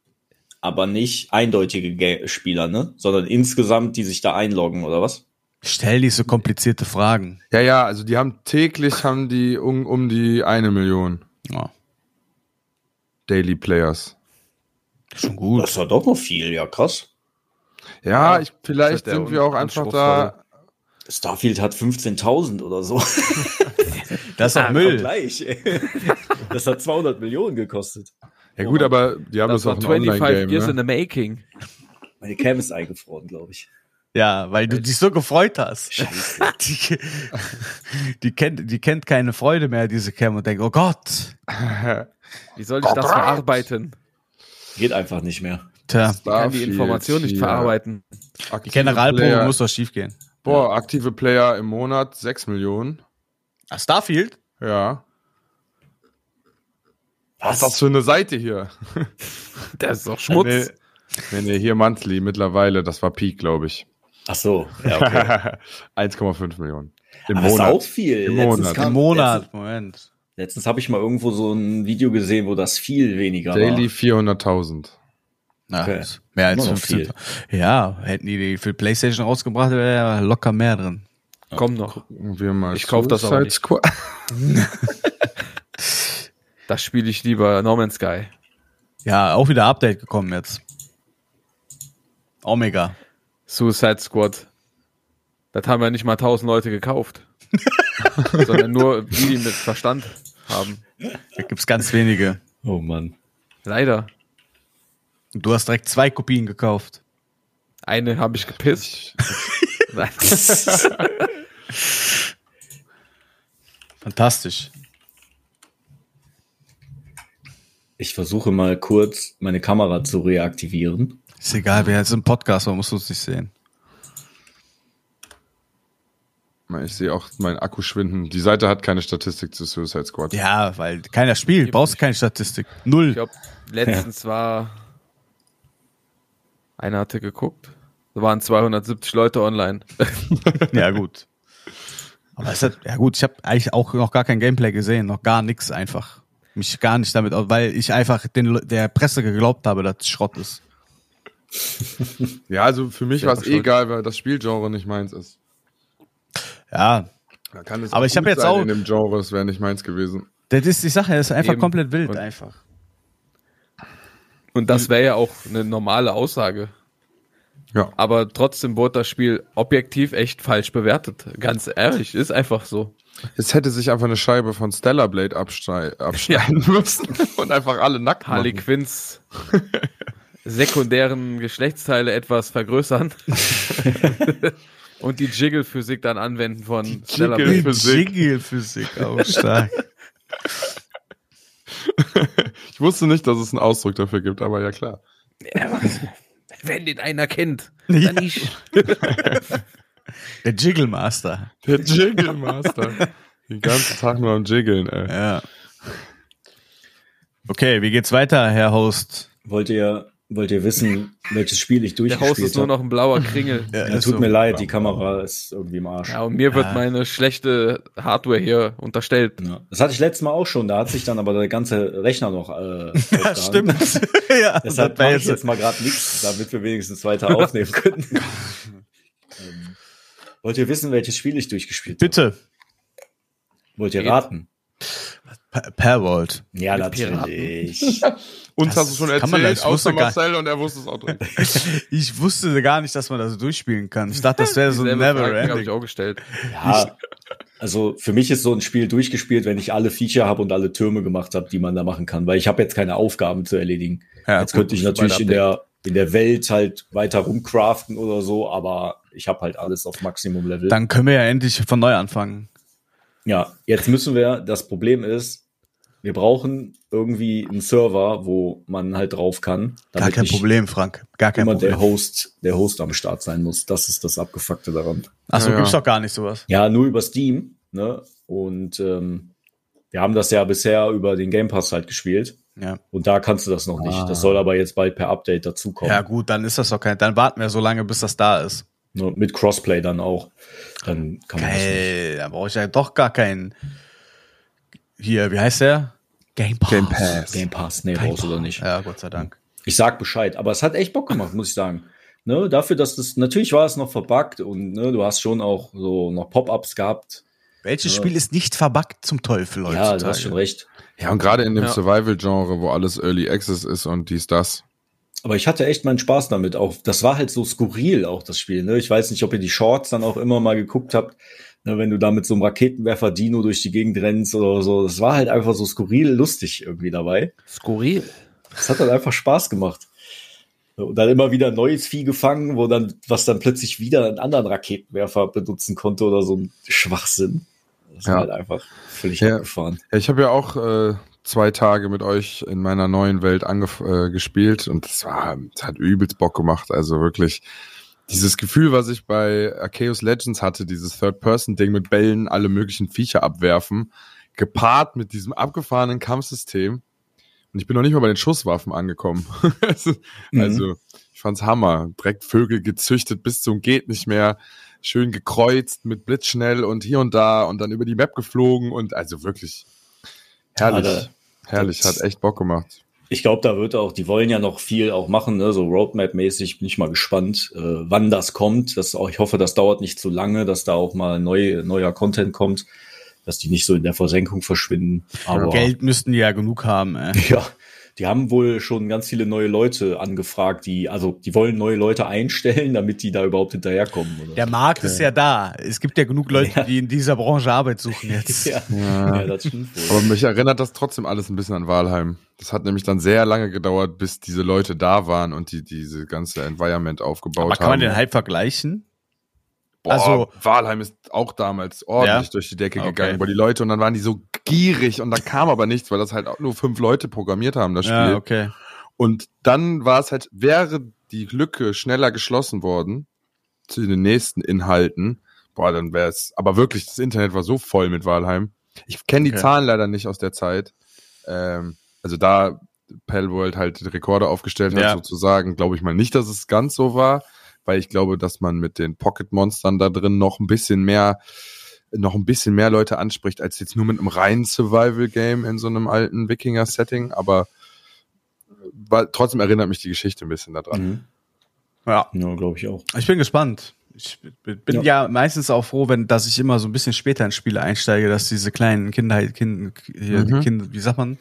aber nicht eindeutige Spieler, ne? Sondern insgesamt, die sich da einloggen, oder was? Stell nicht so komplizierte Fragen. Ja, ja, also die haben täglich haben die um, um die eine Million Ja, Daily Players. schon gut. Das ja doch noch viel, ja krass. Ja, Ja, ich, vielleicht sind wir auch einfach da. Starfield hat 15.000 oder so. Das ist doch Ja, Müll. Gleich. ey. Das hat 200 Millionen gekostet. Ja gut, aber die haben das, Das auch ein 25 Online-Game. years in Ne? the making. Meine Cam ist eingefroren, glaube ich. Ja, weil du dich so gefreut hast. Scheiße. Die, die, kennt, die kennt keine Freude mehr, diese Cam, und denkt, oh Gott. Wie soll ich das verarbeiten? Geht einfach nicht mehr. Tja, Ich kann die Information nicht verarbeiten. die Generalprobe muss doch schief gehen. Boah, aktive Player im Monat 6 Millionen. Ah, Starfield? Ja. Was Was? ist das für eine Seite hier? Das ist doch Schmutz. Nee, nee, nee, hier monthly mittlerweile, das war Peak, glaube ich. Ach so. Ja, okay. 1,5 Millionen. Im Aber ist Monat. auch viel. Im Letztens Monat. kam- Im Monat, Letztens, Moment. letztens habe ich mal irgendwo so ein Video gesehen, wo das viel weniger Daily war. 400.000. Na, Okay. mehr als Immer noch 15. Ja, hätten die die für PlayStation rausgebracht, wäre ja locker mehr drin. Komm noch. Gucken wir mal. Ich kauf das aber Suicide nicht. Squad. Da spiele ich lieber No Man's Sky. Ja, auch wieder Update gekommen jetzt. Omega. Suicide Squad. Das haben ja nicht mal 1000 Leute gekauft. sondern nur die, die mit Verstand haben. Da gibt's ganz wenige. Oh Mann. Leider. Du hast direkt zwei Kopien gekauft. Eine habe ich gepisst. Fantastisch. Ich versuche mal kurz meine Kamera zu reaktivieren. Ist egal, wer jetzt im Podcast war, musst du es nicht sehen. Ich sehe auch meinen Akku schwinden. Die Seite hat keine Statistik zu Suicide Squad. Ja, weil keiner spielt, brauchst keine Statistik. Null. Ich glaube, letztens war einer hatte geguckt. Da waren 270 Leute online. Ja, gut. Aber es hat, ja gut, ich habe eigentlich auch noch gar kein Gameplay gesehen, noch gar nichts einfach. Mich gar nicht damit, weil ich einfach den, der Presse geglaubt habe, dass es Schrott ist. Ja, also für mich war es schuld. egal, weil das Spielgenre nicht meins ist. Ja, Da kann es Aber auch ich hab gut jetzt auch- in dem Genre, es wäre nicht meins gewesen. das ist die Sache, das ist einfach Eben. komplett wild Und- einfach. Und das wäre ja auch eine normale Aussage. Ja. Aber trotzdem wurde das Spiel objektiv echt falsch bewertet. Ganz ehrlich, ist einfach so. Es hätte sich einfach eine Scheibe von Stellar Blade abschnei- abschneiden müssen und einfach alle nackt Harley machen. Quinns sekundären Geschlechtsteile etwas vergrößern und die Jiggle-Physik dann anwenden von Stellar Jiggle- Blade. Physik. Jiggle-Physik, auch stark. Ich wusste nicht, dass es einen Ausdruck dafür gibt, aber ja klar. Wenn den einer kennt, dann ich. Der Jiggle Master. Der Jiggle Master. Den ganzen Tag nur am Jiggeln, ey. Ja. Okay, wie geht's weiter, Herr Host? Wollt ihr, wollt ihr wissen, welches Spiel ich Der Host durchgespielt ist nur habe? noch ein blauer Kringel. Ja, Ja, tut mir leid, die Kamera ist irgendwie im Arsch. Ja, und mir wird Ja. meine schlechte Hardware hier unterstellt. Ja. Das hatte ich letztes Mal auch schon, da hat sich dann aber der ganze Rechner noch äh, Ja, stimmt. ja, Deshalb mache ich jetzt mal gerade nichts, damit wir wenigstens weiter aufnehmen können. ähm, wollt ihr wissen, welches Spiel ich durchgespielt habe? Bitte. Wollt ihr Geht. raten? Per, per Volt. Ja, Mit natürlich. Uns Das hast du schon erzählt, das- ich wusste außer gar- Marcel und er wusste es auch drin. Ich wusste gar nicht, dass man das durchspielen kann. Ich dachte, das wäre so Dieselbe never Frage habe ich auch gestellt. Ja, also für mich ist so ein Spiel durchgespielt, wenn ich alle Feature habe und alle Türme gemacht habe, die man da machen kann, weil ich habe jetzt keine Aufgaben zu erledigen. Ja, jetzt gut, könnte ich natürlich in der, in der Welt halt weiter rumcraften oder so, aber ich habe halt alles auf Maximum-Level. Dann können wir ja endlich von neu anfangen. Ja, jetzt müssen wir, das Problem ist, wir brauchen irgendwie einen Server, wo man halt drauf kann. Gar kein Problem, Frank. Gar kein Immer der Problem. Host, der Host am Start sein muss. Das ist das Abgefuckte daran. Achso, Ja, gibt's doch gar nicht sowas. Ja, nur über Steam, ne? Und ähm, wir haben das ja bisher über den Game Pass halt gespielt. Ja. Und da kannst du das noch nicht. Ah. Das soll aber jetzt bald per Update dazukommen. Ja, gut, dann ist das doch kein. Dann warten wir so lange, bis das da ist. Mit Crossplay dann auch. Dann kann man das nicht. Geil, da brauche ich ja doch gar keinen. Hier, wie heißt der? Game Pass. Game Pass. Game Pass, nee, Game brauchst du oder nicht. Ja, Gott sei Dank. Ich sag Bescheid, aber es hat echt Bock gemacht, muss ich sagen. Ne, dafür, dass das, natürlich war es noch verbuggt und ne, du hast schon auch so noch Pop-ups gehabt. Welches Ja. Spiel ist nicht verbuggt zum Teufel, Leute? Ja, du hast schon recht. Ja, und gerade in dem Ja. Survival-Genre, wo alles Early Access ist und dies, das. Aber ich hatte echt meinen Spaß damit. Auch das war halt so skurril, auch das Spiel. Ne? Ich weiß nicht, ob ihr die Shorts dann auch immer mal geguckt habt. Ne, wenn du da mit so einem Raketenwerfer Dino durch die Gegend rennst oder so. Das war halt einfach so skurril lustig irgendwie dabei. Skurril. Das hat halt einfach Spaß gemacht. Und dann immer wieder ein neues Vieh gefangen, wo dann, was dann plötzlich wieder einen anderen Raketenwerfer benutzen konnte oder so ein Schwachsinn. Das Ja. war halt einfach völlig Ja. abgefahren. Ja, ich habe ja auch äh, zwei Tage mit euch in meiner neuen Welt äh, gespielt und das war, das hat übelst Bock gemacht. Also wirklich dieses Gefühl, was ich bei Arceus Legends hatte, dieses Third-Person-Ding mit Bällen alle möglichen Viecher abwerfen, gepaart mit diesem abgefahrenen Kampfsystem. Und ich bin noch nicht mal bei den Schusswaffen angekommen. also, Mhm. also ich fand's Hammer. Direkt Vögel gezüchtet bis zum geht nicht mehr. schön gekreuzt mit Blitzschnell und hier und da und dann über die Map geflogen und also wirklich herrlich. Da- herrlich, hat echt Bock gemacht. Ich glaube, da wird auch, die wollen ja noch viel auch machen, ne? so Roadmap-mäßig. Bin ich mal gespannt, äh, wann das kommt. Das auch, ich hoffe, das dauert nicht zu lange, dass da auch mal neu, neuer Content kommt, dass die nicht so in der Versenkung verschwinden. Aber Geld müssten die ja genug haben, ey. ja, die haben wohl schon ganz viele neue Leute angefragt, die, also die wollen neue Leute einstellen, damit die da überhaupt hinterherkommen. Oder? Der Markt ist ja da. Es gibt ja genug Leute, Ja. die in dieser Branche Arbeit suchen jetzt. ja, ja, das stimmt wohl. Aber mich erinnert das trotzdem alles ein bisschen an Walheim. Das hat nämlich dann sehr lange gedauert, bis diese Leute da waren und die diese ganze Environment aufgebaut Aber kann haben. man den Hype vergleichen? Boah, Also- Walheim ist auch damals ordentlich Ja? durch die Decke Okay. gegangen, wo die Leute und dann waren die so gierig und dann kam aber nichts, weil das halt auch nur fünf Leute programmiert haben, das Spiel. Ja, okay. Und dann war es halt, wäre die Lücke schneller geschlossen worden zu den nächsten Inhalten, boah, dann wäre es, aber wirklich, das Internet war so voll mit Walheim. Ich kenne die Okay. Zahlen leider nicht aus der Zeit. Ähm, also da Palworld halt die Rekorde aufgestellt hat, Ja. sozusagen, glaube ich mal nicht, dass es ganz so war, weil ich glaube, dass man mit den Pocket-Monstern da drin noch ein bisschen mehr noch ein bisschen mehr Leute anspricht, als jetzt nur mit einem reinen Survival-Game in so einem alten Wikinger-Setting, aber weil, trotzdem erinnert mich die Geschichte ein bisschen daran. Mhm. Ja. Ja, glaube ich auch. Ich bin gespannt. Ich bin ja. meistens auch froh, wenn, dass ich immer so ein bisschen später in Spiele einsteige, dass diese kleinen Kinder, kind, hier, Mhm. Kind, wie sagt man?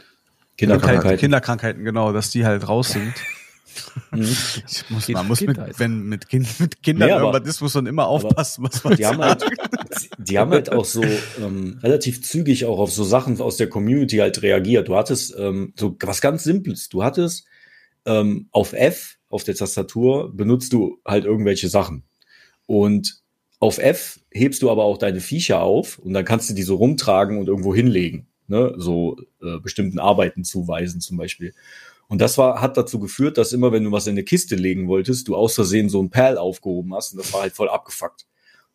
Kinderkrankheiten. Kinderkrankheiten, genau, dass die halt raus sind. Ich muss, man muss mit, wenn mit, kind, mit Kindern Nee, aber- irgendwas ist, muss man immer aufpassen, was man Die haben halt, die haben halt auch so ähm, relativ zügig auch auf so Sachen aus der Community halt reagiert. Du hattest ähm, so was ganz Simples. Du hattest ähm, auf F auf der Tastatur benutzt du halt irgendwelche Sachen und auf F hebst du aber auch deine Viecher auf und dann kannst du die so rumtragen und irgendwo hinlegen, ne? so äh, bestimmten Arbeiten zuweisen zum Beispiel. Und das war, hat dazu geführt, dass immer, wenn du was in eine Kiste legen wolltest, du aus Versehen so ein Perl aufgehoben hast und das war halt voll abgefuckt.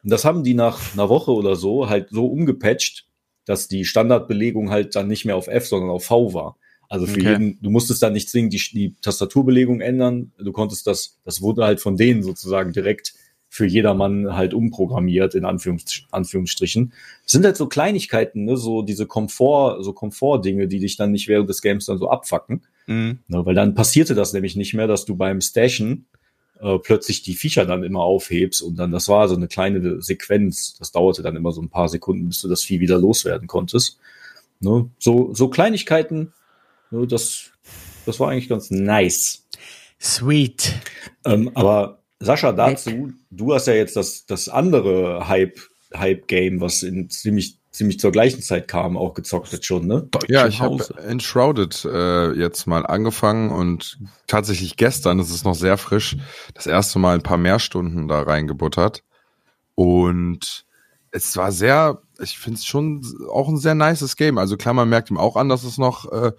Und das haben die nach einer Woche oder so halt so umgepatcht, dass die Standardbelegung halt dann nicht mehr auf F, sondern auf V war. Also für Okay. jeden, du musstest dann nicht zwingend die, die Tastaturbelegung ändern. Du konntest das, das wurde halt von denen sozusagen direkt für jedermann halt umprogrammiert, in Anführungs Anführungsstrichen. Es sind halt so Kleinigkeiten, ne, so diese Komfort, so Komfortdinge, die dich dann nicht während des Games dann so abfacken. Mhm. Ne, weil dann passierte das nämlich nicht mehr, dass du beim Stashen äh, plötzlich die Viecher dann immer aufhebst und dann, das war so eine kleine Sequenz. Das dauerte dann immer so ein paar Sekunden, bis du das Vieh wieder loswerden konntest. Ne, so, so Kleinigkeiten, ne, das, das war eigentlich ganz nice. Sweet. Ähm, aber Sascha, dazu, du hast ja jetzt das, das andere Hype, Hype-Game, was in ziemlich, ziemlich zur gleichen Zeit kam, auch gezockt jetzt schon, ne? Ja, ich habe. Enshrouded äh, jetzt mal angefangen und tatsächlich gestern, das ist noch sehr frisch, das erste Mal ein paar mehr Stunden da reingebuttert. Und es war sehr, ich finde es schon auch ein sehr nices Game. Also klar, man merkt ihm auch an, dass es noch äh,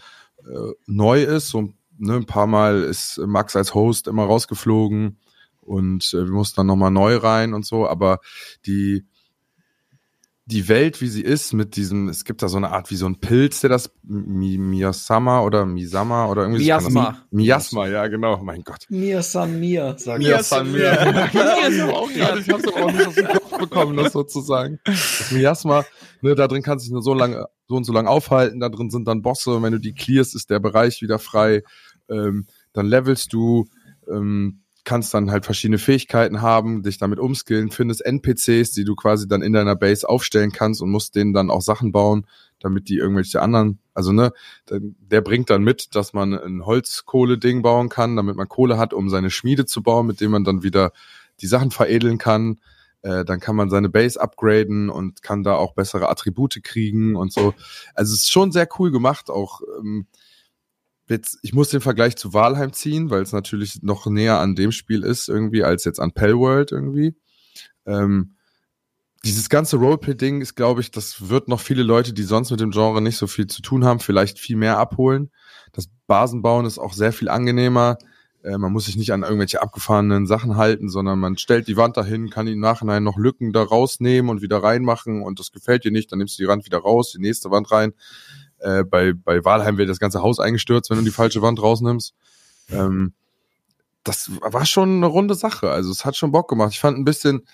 äh, neu ist. So ne, ein paar Mal ist Max als Host immer rausgeflogen und äh, wir mussten dann nochmal neu rein und so. Aber die die Welt, wie sie ist, mit diesem, es gibt da so eine Art wie so ein Pilz, der das Mi Miyasama oder Misama oder irgendwie so- Miasma. kann das- Miasma, ja, genau, mein Gott. Mir San Mir, sag ich. San Mir. ich habe auch gerade, ich hab's aber auch nicht aus dem Kopf bekommen, das sozusagen. Das Miasma, ne, da drin kannst du dich nur so lange, so und so lange aufhalten, da drin sind dann Bosse, und wenn du die clearst, ist der Bereich wieder frei, ähm, dann levelst du, ähm, kannst dann halt verschiedene Fähigkeiten haben, dich damit umskillen, findest NPCs, die du quasi dann in deiner Base aufstellen kannst und musst denen dann auch Sachen bauen, damit die irgendwelche anderen, also ne, der bringt dann mit, dass man ein Holzkohle-Ding bauen kann, damit man Kohle hat, um seine Schmiede zu bauen, mit dem man dann wieder die Sachen veredeln kann. Äh, dann kann man seine Base upgraden und kann da auch bessere Attribute kriegen und so. Also es ist schon sehr cool gemacht, auch ähm, jetzt, ich muss den Vergleich zu Valheim ziehen, weil es natürlich noch näher an dem Spiel ist irgendwie, als jetzt an Pellworld irgendwie. Ähm, dieses ganze Roleplay-Ding ist, glaube ich, das wird noch viele Leute, die sonst mit dem Genre nicht so viel zu tun haben, vielleicht viel mehr abholen. Das Basenbauen ist auch sehr viel angenehmer. Äh, man muss sich nicht an irgendwelche abgefahrenen Sachen halten, sondern man stellt die Wand dahin, kann im Nachhinein noch Lücken da rausnehmen und wieder reinmachen und das gefällt dir nicht, dann nimmst du die Wand wieder raus, die nächste Wand rein. Äh, bei, bei Walheim wird das ganze Haus eingestürzt, wenn du die falsche Wand rausnimmst. Ähm, das war schon eine runde Sache. Also es hat schon Bock gemacht. Ich fand ein bisschen,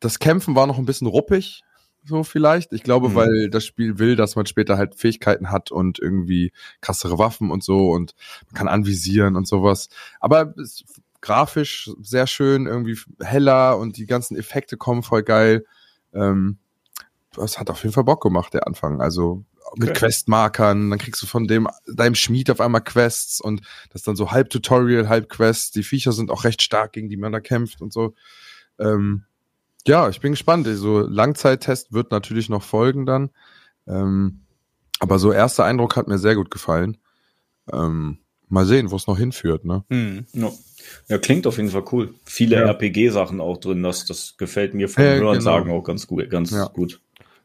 das Kämpfen war noch ein bisschen ruppig, so vielleicht. Ich glaube, Mhm. weil das Spiel will, dass man später halt Fähigkeiten hat und irgendwie krassere Waffen und so und man kann anvisieren und sowas. Aber es ist grafisch sehr schön, irgendwie heller und die ganzen Effekte kommen voll geil. Ähm, das hat auf jeden Fall Bock gemacht, der Anfang. Also mit Okay. Questmarkern, dann kriegst du von dem deinem Schmied auf einmal Quests und das ist dann so halb Tutorial, halb Quests. Die Viecher sind auch recht stark, gegen die man da kämpft und so. Ähm, ja, ich bin gespannt. So Langzeittest wird natürlich noch folgen dann. Ähm, aber so erster Eindruck hat mir sehr gut gefallen. Ähm, mal sehen, wo es noch hinführt, ne? Hm. Ja. ja, klingt auf jeden Fall cool. Viele Ja. RPG-Sachen auch drin, das, das gefällt mir von Ja, Hören genau. sagen auch ganz gut. Ganz Ja. gut.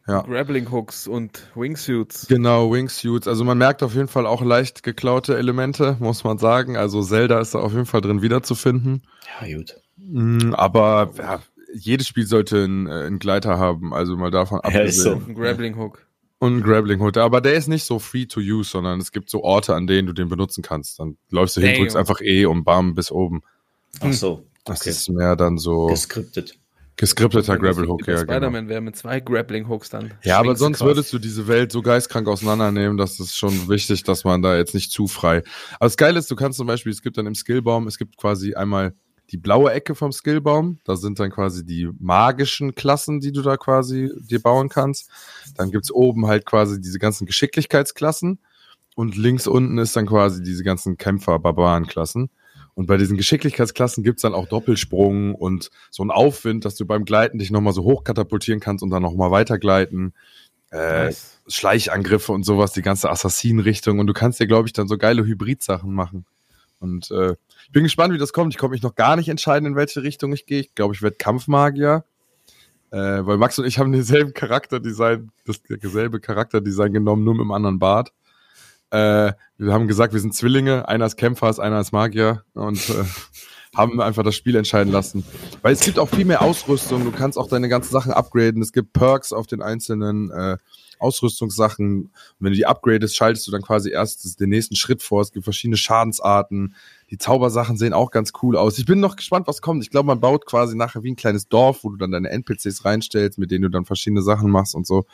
Ja. Grappling Hooks und Wingsuits. Genau, Wingsuits. Also man merkt auf jeden Fall auch leicht geklaute Elemente, muss man sagen. Also Zelda ist da auf jeden Fall drin wiederzufinden. Ja, gut. Mm, Aber ja, jedes Spiel sollte einen, äh, einen Gleiter haben, also mal davon Ja, ist so. abgesehen. Ein Grappling Hook. Und einen Grappling Hood. Aber der ist nicht so free to use, sondern es gibt so Orte, an denen du den benutzen kannst. Dann läufst du hin, Damn. drückst einfach E und bam bis oben. Ach so. Das Okay. ist mehr dann so Geskriptet. Geskripteter Grappling Hook, ja, genau. Spider-Man wäre mit zwei Grappling Hooks dann. Ja, aber sonst krass. würdest du diese Welt so geistkrank auseinandernehmen, dass es schon wichtig, dass man da jetzt nicht zu frei. Aber das Geile ist, du kannst zum Beispiel, es gibt dann im Skillbaum, es gibt quasi einmal die blaue Ecke vom Skillbaum, da sind dann quasi die magischen Klassen, die du da quasi dir bauen kannst. Dann gibt's oben halt quasi diese ganzen Geschicklichkeitsklassen und links unten ist dann quasi diese ganzen Kämpfer-Barbaren-Klassen. Und bei diesen Geschicklichkeitsklassen gibt's dann auch Doppelsprung und so einen Aufwind, dass du beim Gleiten dich nochmal so hoch katapultieren kannst und dann nochmal weitergleiten. Äh, Nice. Schleichangriffe und sowas, die ganze Assassinenrichtung. Und du kannst dir, glaube ich, dann so geile Hybrid-Sachen machen. Und äh, ich bin gespannt, wie das kommt. Ich konnte mich noch gar nicht entscheiden, in welche Richtung ich gehe. Ich glaube, ich werde Kampfmagier. Äh, weil Max und ich haben denselben Charakterdesign, das selbe Charakterdesign genommen, nur mit einem anderen Bart. Äh, wir haben gesagt, wir sind Zwillinge, einer ist Kämpfer, einer ist Magier und äh, haben einfach das Spiel entscheiden lassen. Weil es gibt auch viel mehr Ausrüstung, du kannst auch deine ganzen Sachen upgraden, es gibt Perks auf den einzelnen äh, Ausrüstungssachen. Und wenn du die upgradest, schaltest du dann quasi erst den nächsten Schritt vor. Es gibt verschiedene Schadensarten. Die Zaubersachen sehen auch ganz cool aus. Ich bin noch gespannt, was kommt. Ich glaube, man baut quasi nachher wie ein kleines Dorf, wo du dann deine NPCs reinstellst, mit denen du dann verschiedene Sachen machst und so.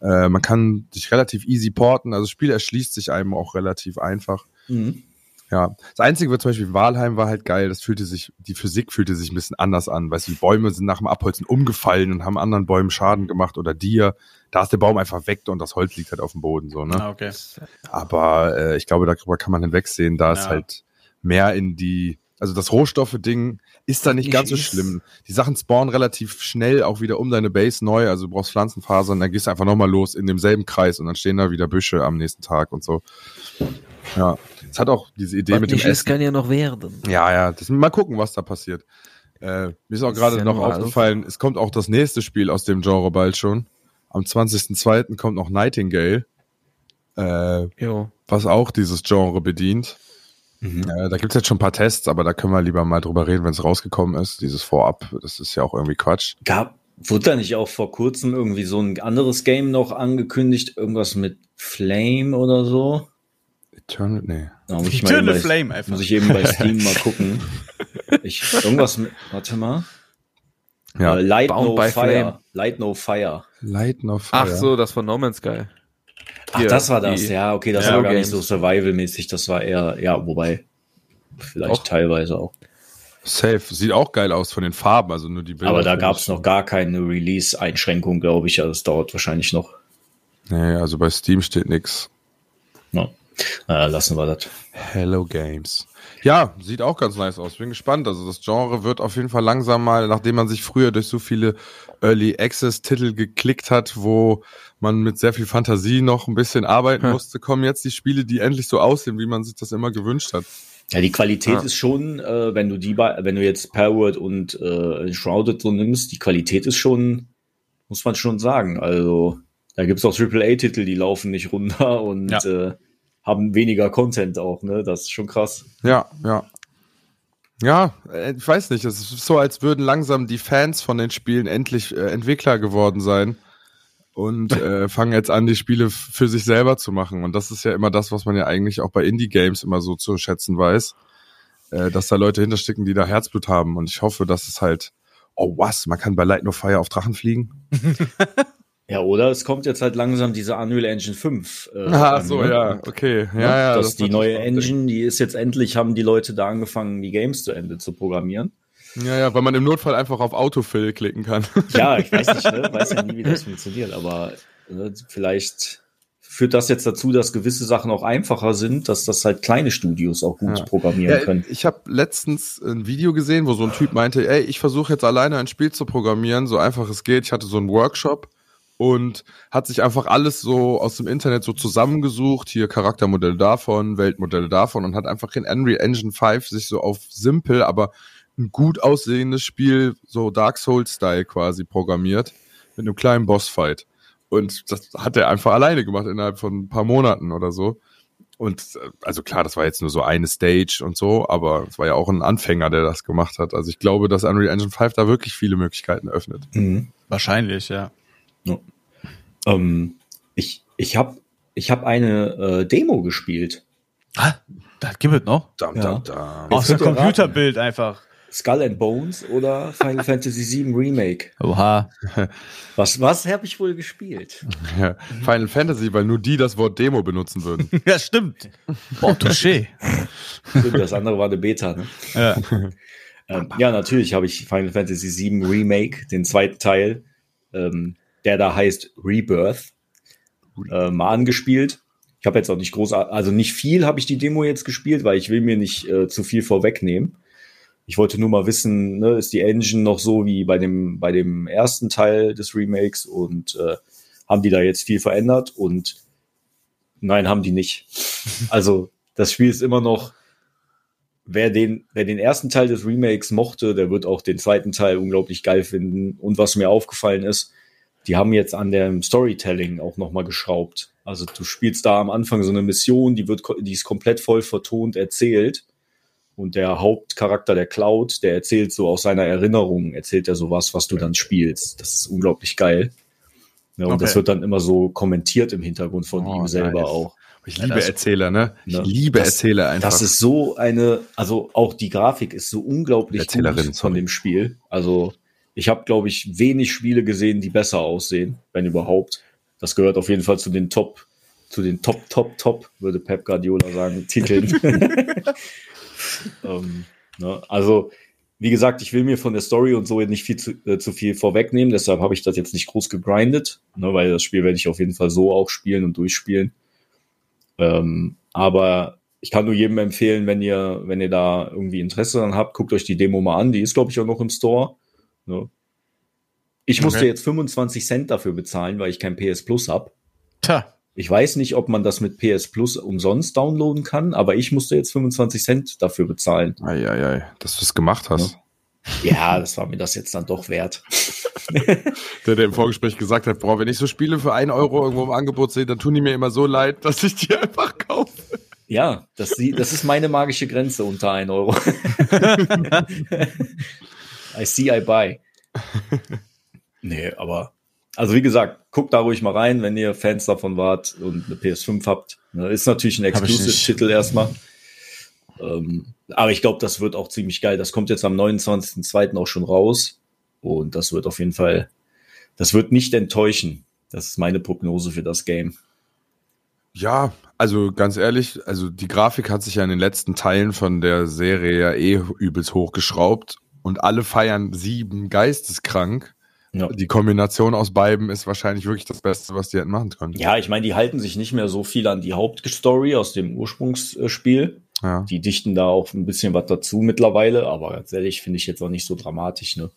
Äh, man kann dich relativ easy porten. Also das Spiel erschließt sich einem auch relativ einfach. Mhm. Ja, das Einzige war zum Beispiel Walheim war halt geil. Das fühlte sich, die Physik fühlte sich ein bisschen anders an. Weißt du, die Bäume sind nach dem Abholzen umgefallen und haben anderen Bäumen Schaden gemacht oder dir. Da ist der Baum einfach weg und das Holz liegt halt auf dem Boden, so, ne? Ah, okay. Aber äh, ich glaube, darüber kann man hinwegsehen, da ist Ja. halt mehr in die, also das Rohstoffe-Ding ist da nicht ganz so schlimm. Die Sachen spawnen relativ schnell auch wieder um deine Base neu, also du brauchst Pflanzenfasern, dann gehst du einfach nochmal los in demselben Kreis und dann stehen da wieder Büsche am nächsten Tag und so. Ja, es hat auch diese Idee Was mit dem Essen. kann ja noch werden. Ja, ja, das, mal gucken, was da passiert. Äh, mir ist auch Das gerade ja noch normal. aufgefallen, es kommt auch das nächste Spiel aus dem Genre bald schon. Am 20.02. kommt noch Nightingale, äh, was auch dieses Genre bedient. Mhm. Äh, da gibt's jetzt schon ein paar Tests, aber da können wir lieber mal drüber reden, wenn es rausgekommen ist. Dieses Vorab, das ist ja auch irgendwie Quatsch. Gab, wurde da nicht auch vor kurzem irgendwie so ein anderes Game noch angekündigt? Irgendwas mit Flame oder so? Eternal, nee. Da muss ich, mal Eternal bei, Flame einfach. muss ich eben bei Steam mal gucken. Ich, irgendwas mit, warte mal. Ja, Äh, Light Bound No by Fire. Flame. Light No Fire. Light No Fire. Ach so, das von No Man's Sky. Ach, Hier, das war das. die- Ja, okay, das Ja, war gar Games. nicht so Survival-mäßig. Das war eher, ja, wobei, vielleicht Auch. teilweise auch. Safe. Sieht auch geil aus von den Farben, also nur die Bilder. Aber da gab es noch gar keine Release-Einschränkung, glaube ich. Also es dauert wahrscheinlich noch. Nee, also bei Steam steht nix. Ja. Äh, lassen wir das. Hello Games. Ja, sieht auch ganz nice aus. Bin gespannt. Also das Genre wird auf jeden Fall langsam mal, nachdem man sich früher durch so viele Early Access Titel geklickt hat, wo man mit sehr viel Fantasie noch ein bisschen arbeiten Hm. musste, kommen jetzt die Spiele, die endlich so aussehen, wie man sich das immer gewünscht hat. Ja, die Qualität Ja. ist schon, äh, wenn du die, bei- wenn du jetzt Powered und äh, Shrouded so nimmst, die Qualität ist schon, muss man schon sagen. Also da gibt's auch AAA-Titel, die laufen nicht runter und Ja. äh, haben weniger Content auch. Ne, das ist schon krass. Ja, ja. Ja, äh, ich weiß nicht. Es ist so, als würden langsam die Fans von den Spielen endlich äh, Entwickler geworden sein und äh, fangen jetzt an, die Spiele für sich selber zu machen. Und das ist ja immer das, was man ja eigentlich auch bei Indie-Games immer so zu schätzen weiß, äh, dass da Leute hinterstecken, die da Herzblut haben. Und ich hoffe, dass es halt oh was, man kann bei Light No Fire auf Drachen fliegen. Ja, oder es kommt jetzt halt langsam diese Unreal Engine 5. Äh, Ah, an, so, ne? ja, okay. Ja, Ja, ja, das, die neue Engine, die ist jetzt endlich, haben die Leute da angefangen, die Games zu Ende zu programmieren. Ja, ja, weil man im Notfall einfach auf Autofill klicken kann. Ja, ich weiß nicht, ne? weiß ja nie, wie das funktioniert, aber ne, vielleicht führt das jetzt dazu, dass gewisse Sachen auch einfacher sind, dass das halt kleine Studios auch gut Ja. programmieren Ja, können. ich habe letztens ein Video gesehen, wo so ein Typ meinte, ey, ich versuche jetzt alleine ein Spiel zu programmieren, so einfach es geht. Ich hatte so einen Workshop und hat sich einfach alles so aus dem Internet so zusammengesucht, hier Charaktermodelle davon, Weltmodelle davon und hat einfach in Unreal Engine 5 sich so auf simpel, aber ein gut aussehendes Spiel, so Dark Souls-Style quasi programmiert, mit einem kleinen Bossfight. Und das hat er einfach alleine gemacht innerhalb von ein paar Monaten oder so. Und äh, also klar, das war jetzt nur so eine Stage und so, aber es war ja auch ein Anfänger, der das gemacht hat. Also ich glaube, dass Unreal Engine 5 da wirklich viele Möglichkeiten öffnet. Mhm. Wahrscheinlich, ja. Ähm, ich ich habe ich hab eine äh, Demo gespielt. Ah, das gibt es noch. Dam, Ja. dam, dam. Aus dem ihr raten. Computerbild einfach. Skull and Bones oder Final Fantasy VII Remake. Oha. Was, was habe ich wohl gespielt? Ja, Final Fantasy, weil nur die das Wort Demo benutzen würden. Ja, stimmt. Oh, touché. Stimmt, Das andere war eine Beta, ne? Ja. Ähm, ja, natürlich habe ich Final Fantasy VII Remake, den zweiten Teil, ähm, der da heißt Rebirth, äh, mal angespielt. Ich habe jetzt auch nicht groß, also nicht viel habe ich die Demo jetzt gespielt, weil ich will mir nicht äh, zu viel vorwegnehmen. Ich wollte nur mal wissen, ne, ist die Engine noch so wie bei dem, bei dem ersten Teil des Remakes und äh, haben die da jetzt viel verändert? Und nein, haben die nicht. Also das Spiel ist immer noch wer den, wer den ersten Teil des Remakes mochte, der wird auch den zweiten Teil unglaublich geil finden. Und was mir aufgefallen ist, die haben jetzt an dem Storytelling auch nochmal geschraubt. Also du spielst da am Anfang so eine Mission, die wird, die ist komplett voll vertont erzählt. Und der Hauptcharakter, der Cloud, der erzählt so aus seiner Erinnerung, erzählt er sowas, was du dann spielst. Das ist unglaublich geil. Ja, und Okay. das wird dann immer so kommentiert im Hintergrund von Oh, ihm selber nice. auch. Ich liebe das- Erzähler, ne? Ich Ja. liebe Das- Erzähler einfach. Das ist so eine, also auch die Grafik ist so unglaublich Erzählerin, gut sorry. von dem Spiel. Also ich habe, glaube ich, wenig Spiele gesehen, die besser aussehen, wenn überhaupt. Das gehört auf jeden Fall zu den Top, zu den Top, Top, Top, würde Pep Guardiola sagen, Titeln. ähm, ne? Also, wie gesagt, ich will mir von der Story und so nicht viel zu, äh, zu viel vorwegnehmen, deshalb habe ich das jetzt nicht groß gegrindet, ne, weil das Spiel werde ich auf jeden Fall so auch spielen und durchspielen. Ähm, aber ich kann nur jedem empfehlen, wenn ihr, wenn ihr da irgendwie Interesse dran habt, guckt euch die Demo mal an. Die ist, glaube ich, auch noch im Store. Ne? Ich musste Okay. jetzt 25 Cent dafür bezahlen, weil ich kein PS Plus hab. Tja. Ich weiß nicht, ob man das mit PS Plus umsonst downloaden kann, aber ich musste jetzt 25 Cent dafür bezahlen. Eieiei, dass du es gemacht hast. Ja, das war mir das jetzt dann doch wert. Der, der im Vorgespräch gesagt hat, boah, wenn ich so Spiele für einen Euro irgendwo im Angebot sehe, dann tun die mir immer so leid, dass ich die einfach kaufe. Ja, das, das ist meine magische Grenze unter 1 Euro. I see, I buy. Nee, aber, also wie gesagt, guckt da ruhig mal rein, wenn ihr Fans davon wart und eine PS5 habt. Ne, Ist natürlich ein. Exclusive-Titel erstmal. Ähm, aber ich glaube, das wird auch ziemlich geil. Das kommt jetzt am 29.02. auch schon raus. Und das wird auf jeden Fall, das wird nicht enttäuschen. Das ist meine Prognose für das Game. Ja, also ganz ehrlich, also die Grafik hat sich ja in den letzten Teilen von der Serie ja eh übelst hochgeschraubt und alle feiern sieben geisteskrank. Ja. Die Kombination aus beiden ist wahrscheinlich wirklich das Beste, was die hätten machen können. Ja, ich meine, die halten sich nicht mehr so viel an die Hauptstory aus dem Ursprungsspiel. Ja. Die dichten da auch ein bisschen was dazu mittlerweile, aber ganz ehrlich, finde ich jetzt auch nicht so dramatisch. Ne?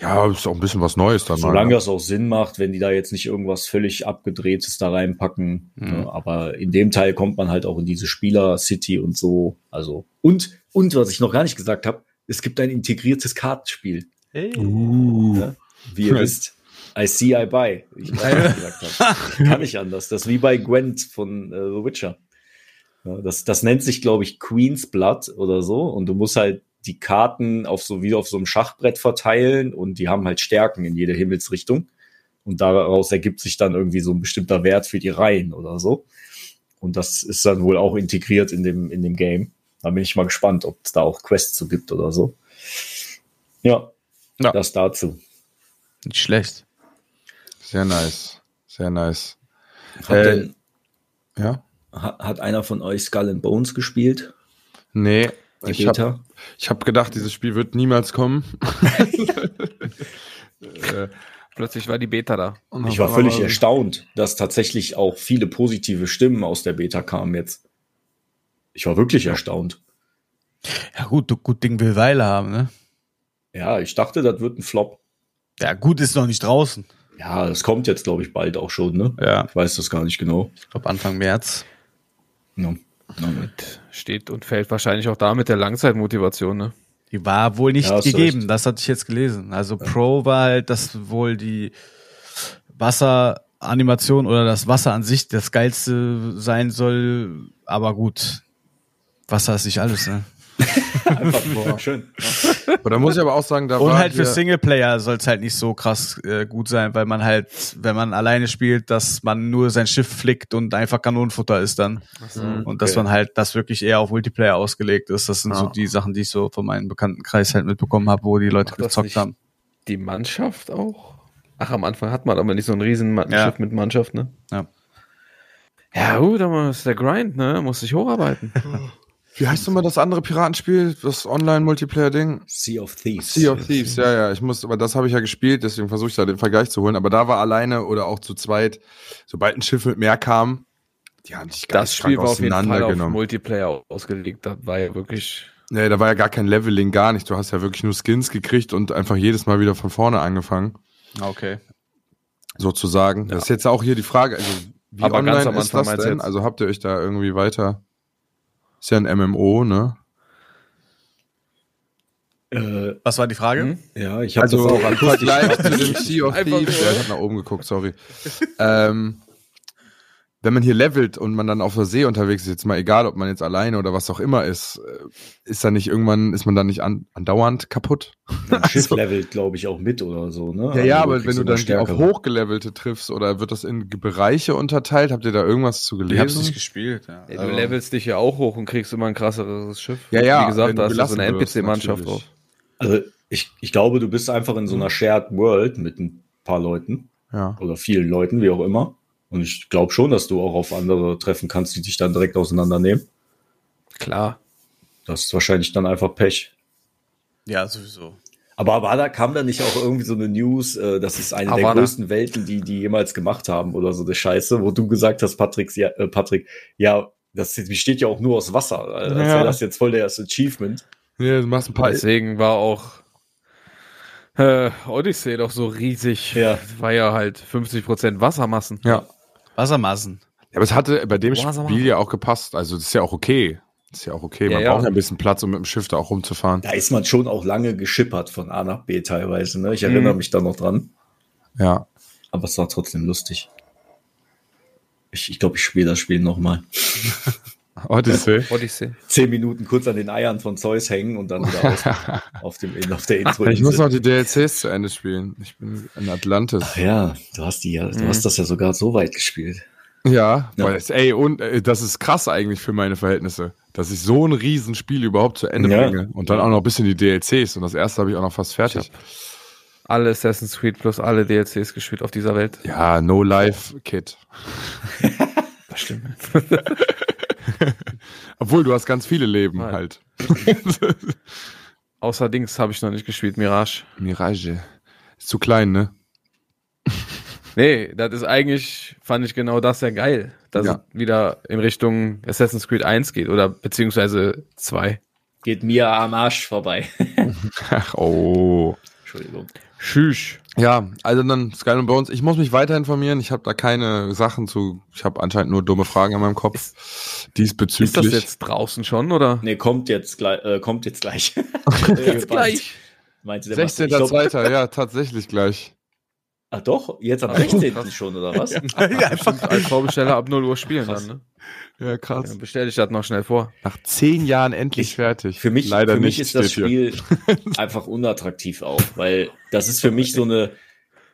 Ja, ist auch ein bisschen was Neues dann Solange mal. ne? das auch Sinn macht, wenn die da jetzt nicht irgendwas völlig abgedrehtes da reinpacken. Ne? Aber in dem Teil kommt man halt auch in diese Spieler-City und so. Also, und, und was ich noch gar nicht gesagt habe, es gibt ein integriertes Kartenspiel. Uh. Ja? Wie ihr wisst. I see, I buy. Ich gerade gesagt habe. Kann nicht anders. Das ist wie bei Gwent von äh, The Witcher. Ja, das, das nennt sich, glaube ich, Queen's Blood oder so. Und du musst halt die Karten auf so wie auf so einem Schachbrett verteilen und die haben halt Stärken in jede Himmelsrichtung. Und daraus ergibt sich dann irgendwie so ein bestimmter Wert für die Reihen oder so. Und das ist dann wohl auch integriert in dem, in dem Game. Da bin ich mal gespannt, ob es da auch Quests zu gibt oder so. Ja, Ja. Das dazu. Nicht schlecht. Sehr nice. Sehr nice. Hat, Äh, denn, Ja? ha- hat einer von euch Skull and Bones gespielt? Nee. Die Ich habe Beta? ich hab gedacht, dieses Spiel wird niemals kommen. äh, Plötzlich war die Beta da. und Ich war völlig erstaunt, dass tatsächlich auch viele positive Stimmen aus der Beta kamen jetzt. Ich war wirklich erstaunt. Ja gut, du, gut Ding will Weile haben, ne? Ja, ich dachte, das wird ein Flop. Ja, gut ist noch nicht draußen. Ja, das kommt jetzt, glaube ich, bald auch schon, ne? Ja. Ich weiß das gar nicht genau. Ich glaube Anfang März. Ja. Ja. Steht und fällt wahrscheinlich auch da mit der Langzeitmotivation, ne? Die war wohl nicht Ja, gegeben, recht. das hatte ich jetzt gelesen. Also Pro war halt, dass wohl die Wasseranimation oder das Wasser an sich das geilste sein soll, aber gut. Wasser ist nicht alles, ne? Einfach nur schön. Aber da muss ich aber auch sagen, da Und war halt für Singleplayer soll es halt nicht so krass äh, gut sein, weil man halt, wenn man alleine spielt, dass man nur sein Schiff flickt und einfach Kanonenfutter ist dann. Und dass okay. man halt das wirklich eher auf Multiplayer ausgelegt ist. Das sind so Ja. die Sachen, die ich so von meinem Bekanntenkreis halt mitbekommen habe, wo die Leute Macht gezockt nicht haben. Die Mannschaft auch? Ach, am Anfang hat man aber nicht so ein riesen Ja. Schiff mit Mannschaft, ne? Ja. Ja, gut, aber ist der Grind, ne? Muss sich hocharbeiten. Wie heißt nochmal das andere Piratenspiel? Das Online-Multiplayer-Ding? Sea of Thieves. Sea of Thieves, ja, ja. Ich muss, aber das habe ich ja gespielt, deswegen versuche ich da den Vergleich zu holen. Aber da war alleine oder auch zu zweit, sobald ein Schiff mit mehr kam, die haben sich Das Spiel war auf jeden Fall auf. Multiplayer ausgelegt. Das war ja wirklich. Nee, da war ja gar kein Leveling, gar nicht. Du hast ja wirklich nur Skins gekriegt und einfach jedes Mal wieder von vorne angefangen, Okay. sozusagen. Das ist jetzt auch hier die Frage, also wie Aber online ganz am ist Anfang das meinst du denn? jetzt? Also habt ihr euch da irgendwie weiter? Ist ja ein MMO, ne? Äh, Was war die Frage? Hm? ja, ich habe Also das auch akustisch. Vergleich zu dem Sea of Thieves, ja, ich hab nach oben geguckt, sorry. ähm, wenn man hier levelt und man dann auf der See unterwegs ist, jetzt mal egal, ob man jetzt alleine oder was auch immer ist, äh, ist da nicht irgendwann, ist man dann nicht an, andauernd kaputt? Ein Schiff Also- levelt, glaube ich, auch mit oder so, ne? Ja, ja, Also aber wenn du dann die auf hochgelevelte triffst oder wird das in Bereiche unterteilt? Habt ihr da irgendwas zu Ich hab's nicht gelesen? gespielt, ja. Ja, Also- du levelst dich ja auch hoch und kriegst immer ein krasseres Schiff. Ja, ja, Wie gesagt, da du ist ja so eine NPC-Mannschaft drauf. Also ich, ich glaube, du bist einfach in so einer Shared World mit ein paar Leuten Ja. oder vielen Leuten, wie auch immer. Und ich glaube schon, dass du auch auf andere treffen kannst, die dich dann direkt auseinandernehmen. Klar. Das ist wahrscheinlich dann einfach Pech. Ja, sowieso. Aber war da, kam da nicht auch irgendwie so eine News, äh, das ist eine der Havana. größten Welten, die die jemals gemacht haben oder so eine Scheiße, wo du gesagt hast, Patrick, ja, äh, Patrick, ja, das besteht ja auch nur aus Wasser. äh, Als Ja. wäre das jetzt voll das Achievement. Ja, du machst ein paar. Deswegen war auch äh, Odyssey doch so riesig. Ja. War ja halt 50% Wassermassen. Ja. Wassermassen. Ja, aber es hatte bei dem. Spiel ja auch gepasst. Also das ist ja auch okay. Das ist ja auch okay. Ja, Man ja. braucht ja ein bisschen Platz, um mit dem Schiff da auch rumzufahren. Da ist man schon auch lange geschippert von A nach B teilweise. Ne? Ich erinnere Mhm. mich da noch dran. Ja. Aber es war trotzdem lustig. Ich glaube, ich, glaub, ich spiele das Spiel nochmal. Odyssey. Odyssey. Zehn Minuten kurz an den Eiern von Zeus hängen und dann wieder aus, auf, dem, auf der Intro. Ich muss noch die DLCs zu Ende spielen. Ich bin in Atlantis. ja, du hast die ja, du Mhm. hast das ja sogar so weit gespielt. Ja, Ja. Weil es, ey, und äh, das ist krass eigentlich für meine Verhältnisse, dass ich so ein Riesenspiel überhaupt zu Ende Ja. bringe. Und dann auch noch ein bisschen die DLCs. Und das erste habe ich auch noch fast fertig. Alle Assassin's Creed plus alle DLCs gespielt auf dieser Welt. Ja, No Life Kit. Das stimmt. Obwohl, du hast ganz viele Leben Nein. halt. Außer Dings habe ich noch nicht gespielt, Mirage. Mirage. Ist zu klein, ne? Nee, das ist eigentlich, fand ich genau das ja geil, dass Ja. es wieder in Richtung Assassin's Creed 1 geht oder beziehungsweise 2. Geht mir am Arsch vorbei. Ach, oh. Entschuldigung. Tschüss. Ja, also dann Sky and Bones. Ich muss mich weiter informieren. Ich habe da keine Sachen zu. Ich habe anscheinend nur dumme Fragen in meinem Kopf. Diesbezüglich. Ist das jetzt draußen schon oder? Nee, kommt jetzt gleich. Äh, kommt jetzt gleich. Jetzt gleich. Basti. Ich 16.2. glaub- ja, tatsächlich gleich. Ach doch, jetzt am Ach, 16. krass. schon, oder was? ja, einfach. Als Vorbesteller ab 0 Uhr spielen Krass. dann, ne? Ja, krass. Dann bestelle ich das noch schnell vor. Nach zehn Jahren endlich Ich- fertig. Für mich, Leider für mich nicht, ist das hier. Spiel einfach unattraktiv auch, weil das ist für mich so eine,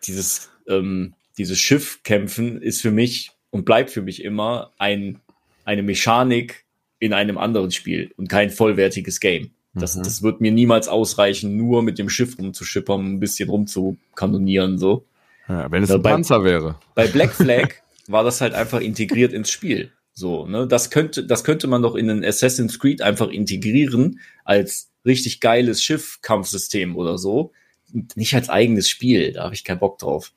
dieses, ähm, dieses Schiffkämpfen ist für mich und bleibt für mich immer ein, eine Mechanik in einem anderen Spiel und kein vollwertiges Game. Das, Mhm. das wird mir niemals ausreichen, nur mit dem Schiff rumzuschippern, ein bisschen rumzukanonieren, so. Ja, wenn es Ja, ein bei- Panzer wäre. Bei Black Flag war das halt einfach integriert ins Spiel. So, ne? Das könnte, das könnte man doch in einen Assassin's Creed einfach integrieren als richtig geiles Schiff-Kampfsystem oder so. Nicht als eigenes Spiel. Da habe ich keinen Bock drauf.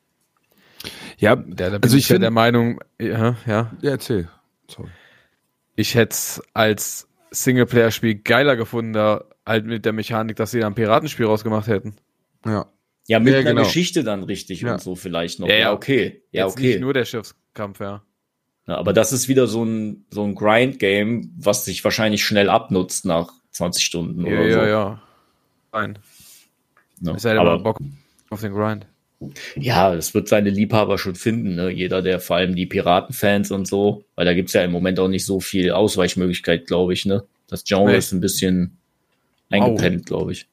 Ja, Ja, da bin Also ich, ich ja der Meinung, ja, ja, ja erzähl. Sorry. ich hätte es als Singleplayer-Spiel geiler gefunden, da halt mit der Mechanik, dass sie da ein Piratenspiel rausgemacht hätten. Ja. Ja, mit Ja, einer genau. Geschichte dann richtig Ja. und so vielleicht noch. Ja, Ja, ja. okay. Ja, Jetzt okay. Nicht nur der Schiffskampf, ja. Ja, aber das ist wieder so ein, so ein Grind-Game, was sich wahrscheinlich schnell abnutzt nach 20 Stunden Ja, oder ja, so. ja. Nein. Ja, Ist ja immer aber, Bock auf den Grind. ja, das wird seine Liebhaber schon finden, ne? Jeder, der vor allem die Piratenfans und so, weil da gibt's ja im Moment auch nicht so viel Ausweichmöglichkeit, glaube ich, ne? Das Genre Nee. ist ein bisschen eingepennt, glaube ich.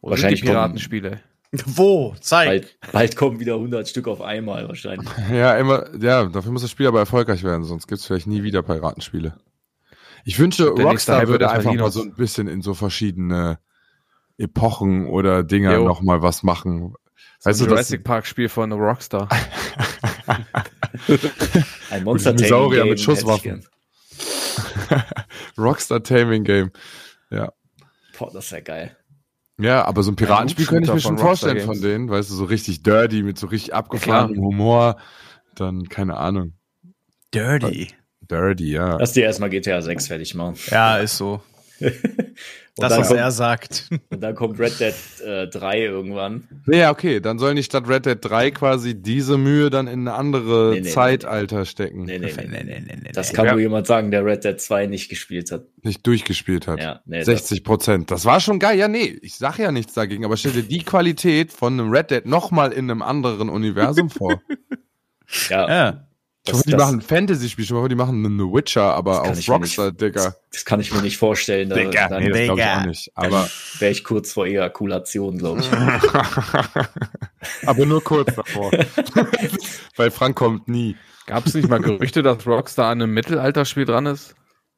Wo Wahrscheinlich sind die Piratenspiele. Wo? Zeig. Bald, bald kommen wieder 100 Stück auf einmal wahrscheinlich. Ja, immer, ja, dafür muss das Spiel aber erfolgreich werden, sonst gibt's vielleicht nie wieder Piratenspiele. Ich wünsche, Der Rockstar würde einfach mal so ein bisschen in so verschiedene Epochen oder Dinger Jo. noch mal was machen. Weißt So du, ein das, Jurassic Park Spiel von Rockstar. Ein monster Dinosaurier Taming mit Game Schusswaffen. Rockstar Taming Game. Ja. Boah, das wäre geil. Ja, aber so ein Piratenspiel könnte ich mir schon von vorstellen von Games. denen, weißt du, so richtig dirty, mit so richtig abgefahrenem Humor. Dann, keine Ahnung. Dirty. Dirty, ja. Lass dir erstmal GTA 6 fertig machen. Ja, ist so. Und, Das, was kommt, er sagt. und dann kommt Red Dead äh, 3 irgendwann. Ja, okay, dann sollen die statt Red Dead 3 quasi diese Mühe dann in eine andere Nee, nee, Zeitalter stecken. Nee, nee, nee. Nee, nee, nee, nee, Das nee. kann Ja. nur jemand sagen, der Red Dead 2 nicht gespielt hat. Nicht durchgespielt hat. Ja, nee, 60 Prozent. Das war schon geil. Ja, nee, ich sag ja nichts dagegen, aber stell dir die Qualität von einem Red Dead nochmal in einem anderen Universum vor. Ja, Ja. Ich hoffe, die machen ein Fantasy-Spiel, ich hoffe, die machen einen Witcher, aber Das auf Rockstar, Digga. das kann ich mir nicht vorstellen. Da, Digga, dann Nee, das glaube ich auch nicht. Aber, wäre ich kurz vor Ejakulation, glaube ich. aber nur kurz davor. Weil Frank kommt nie. Gab es nicht mal Gerüchte, dass Rockstar an einem Mittelalterspiel dran ist?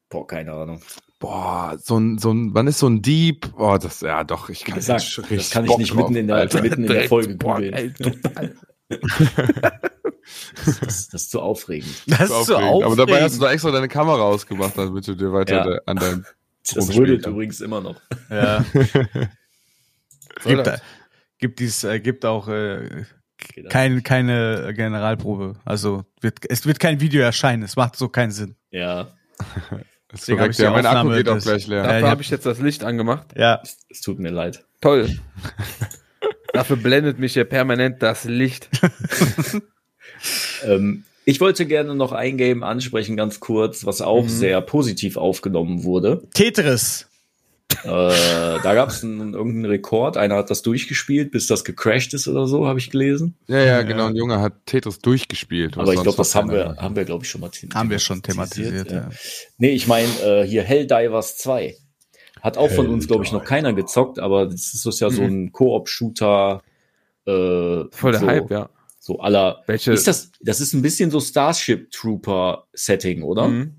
Boah, keine Ahnung. Boah, so ein, so ein, wann ist so ein Dieb? Oh, das, ja doch, ich Wie kann gesagt, jetzt das kann ich Bock nicht drauf, mitten in der, Alter. mitten in der Folge boah, googeln. Ey, total. Das, das ist zu aufregend. Das ist so Aufregend. aufregend. Aber dabei hast du da extra deine Kamera ausgemacht, damit du dir weiter Ja. de- an deinem Das rödelt übrigens immer noch. ja. Gibt, das? gibt, dies, äh, gibt auch äh, kein, keine Generalprobe. Also wird, es wird kein Video erscheinen. Es macht so keinen Sinn. Ja, Ist Deswegen hab korrekt. ich die Ja, mein Akku geht auch gleich leer. Ja, Dafür ich habe hab- ich jetzt das Licht angemacht. Ja. es, es tut mir leid. Toll. Dafür blendet mich hier permanent das Licht. Ähm, ich wollte gerne noch ein Game ansprechen, ganz kurz, was auch Mhm. sehr positiv aufgenommen wurde. Tetris. Äh, da gab es einen, irgendeinen Rekord. Einer hat das durchgespielt, bis das gecrashed ist oder so, habe ich gelesen. Ja, ja, genau. Ein Junge hat Tetris durchgespielt. Aber ich glaube, das haben wir, haben wir, glaube ich, schon mal the- Haben wir schon thematisiert. Ja. Nee, ich meine, äh, hier Helldivers 2. Hat auch von uns, glaube ich, noch keiner gezockt, aber das ist ja so ein Koop-Shooter. Äh, Mhm. Voll der so, Hype, ja. So aller. Welche? Ist das, das ist ein bisschen so Starship Trooper-Setting, oder? Mhm.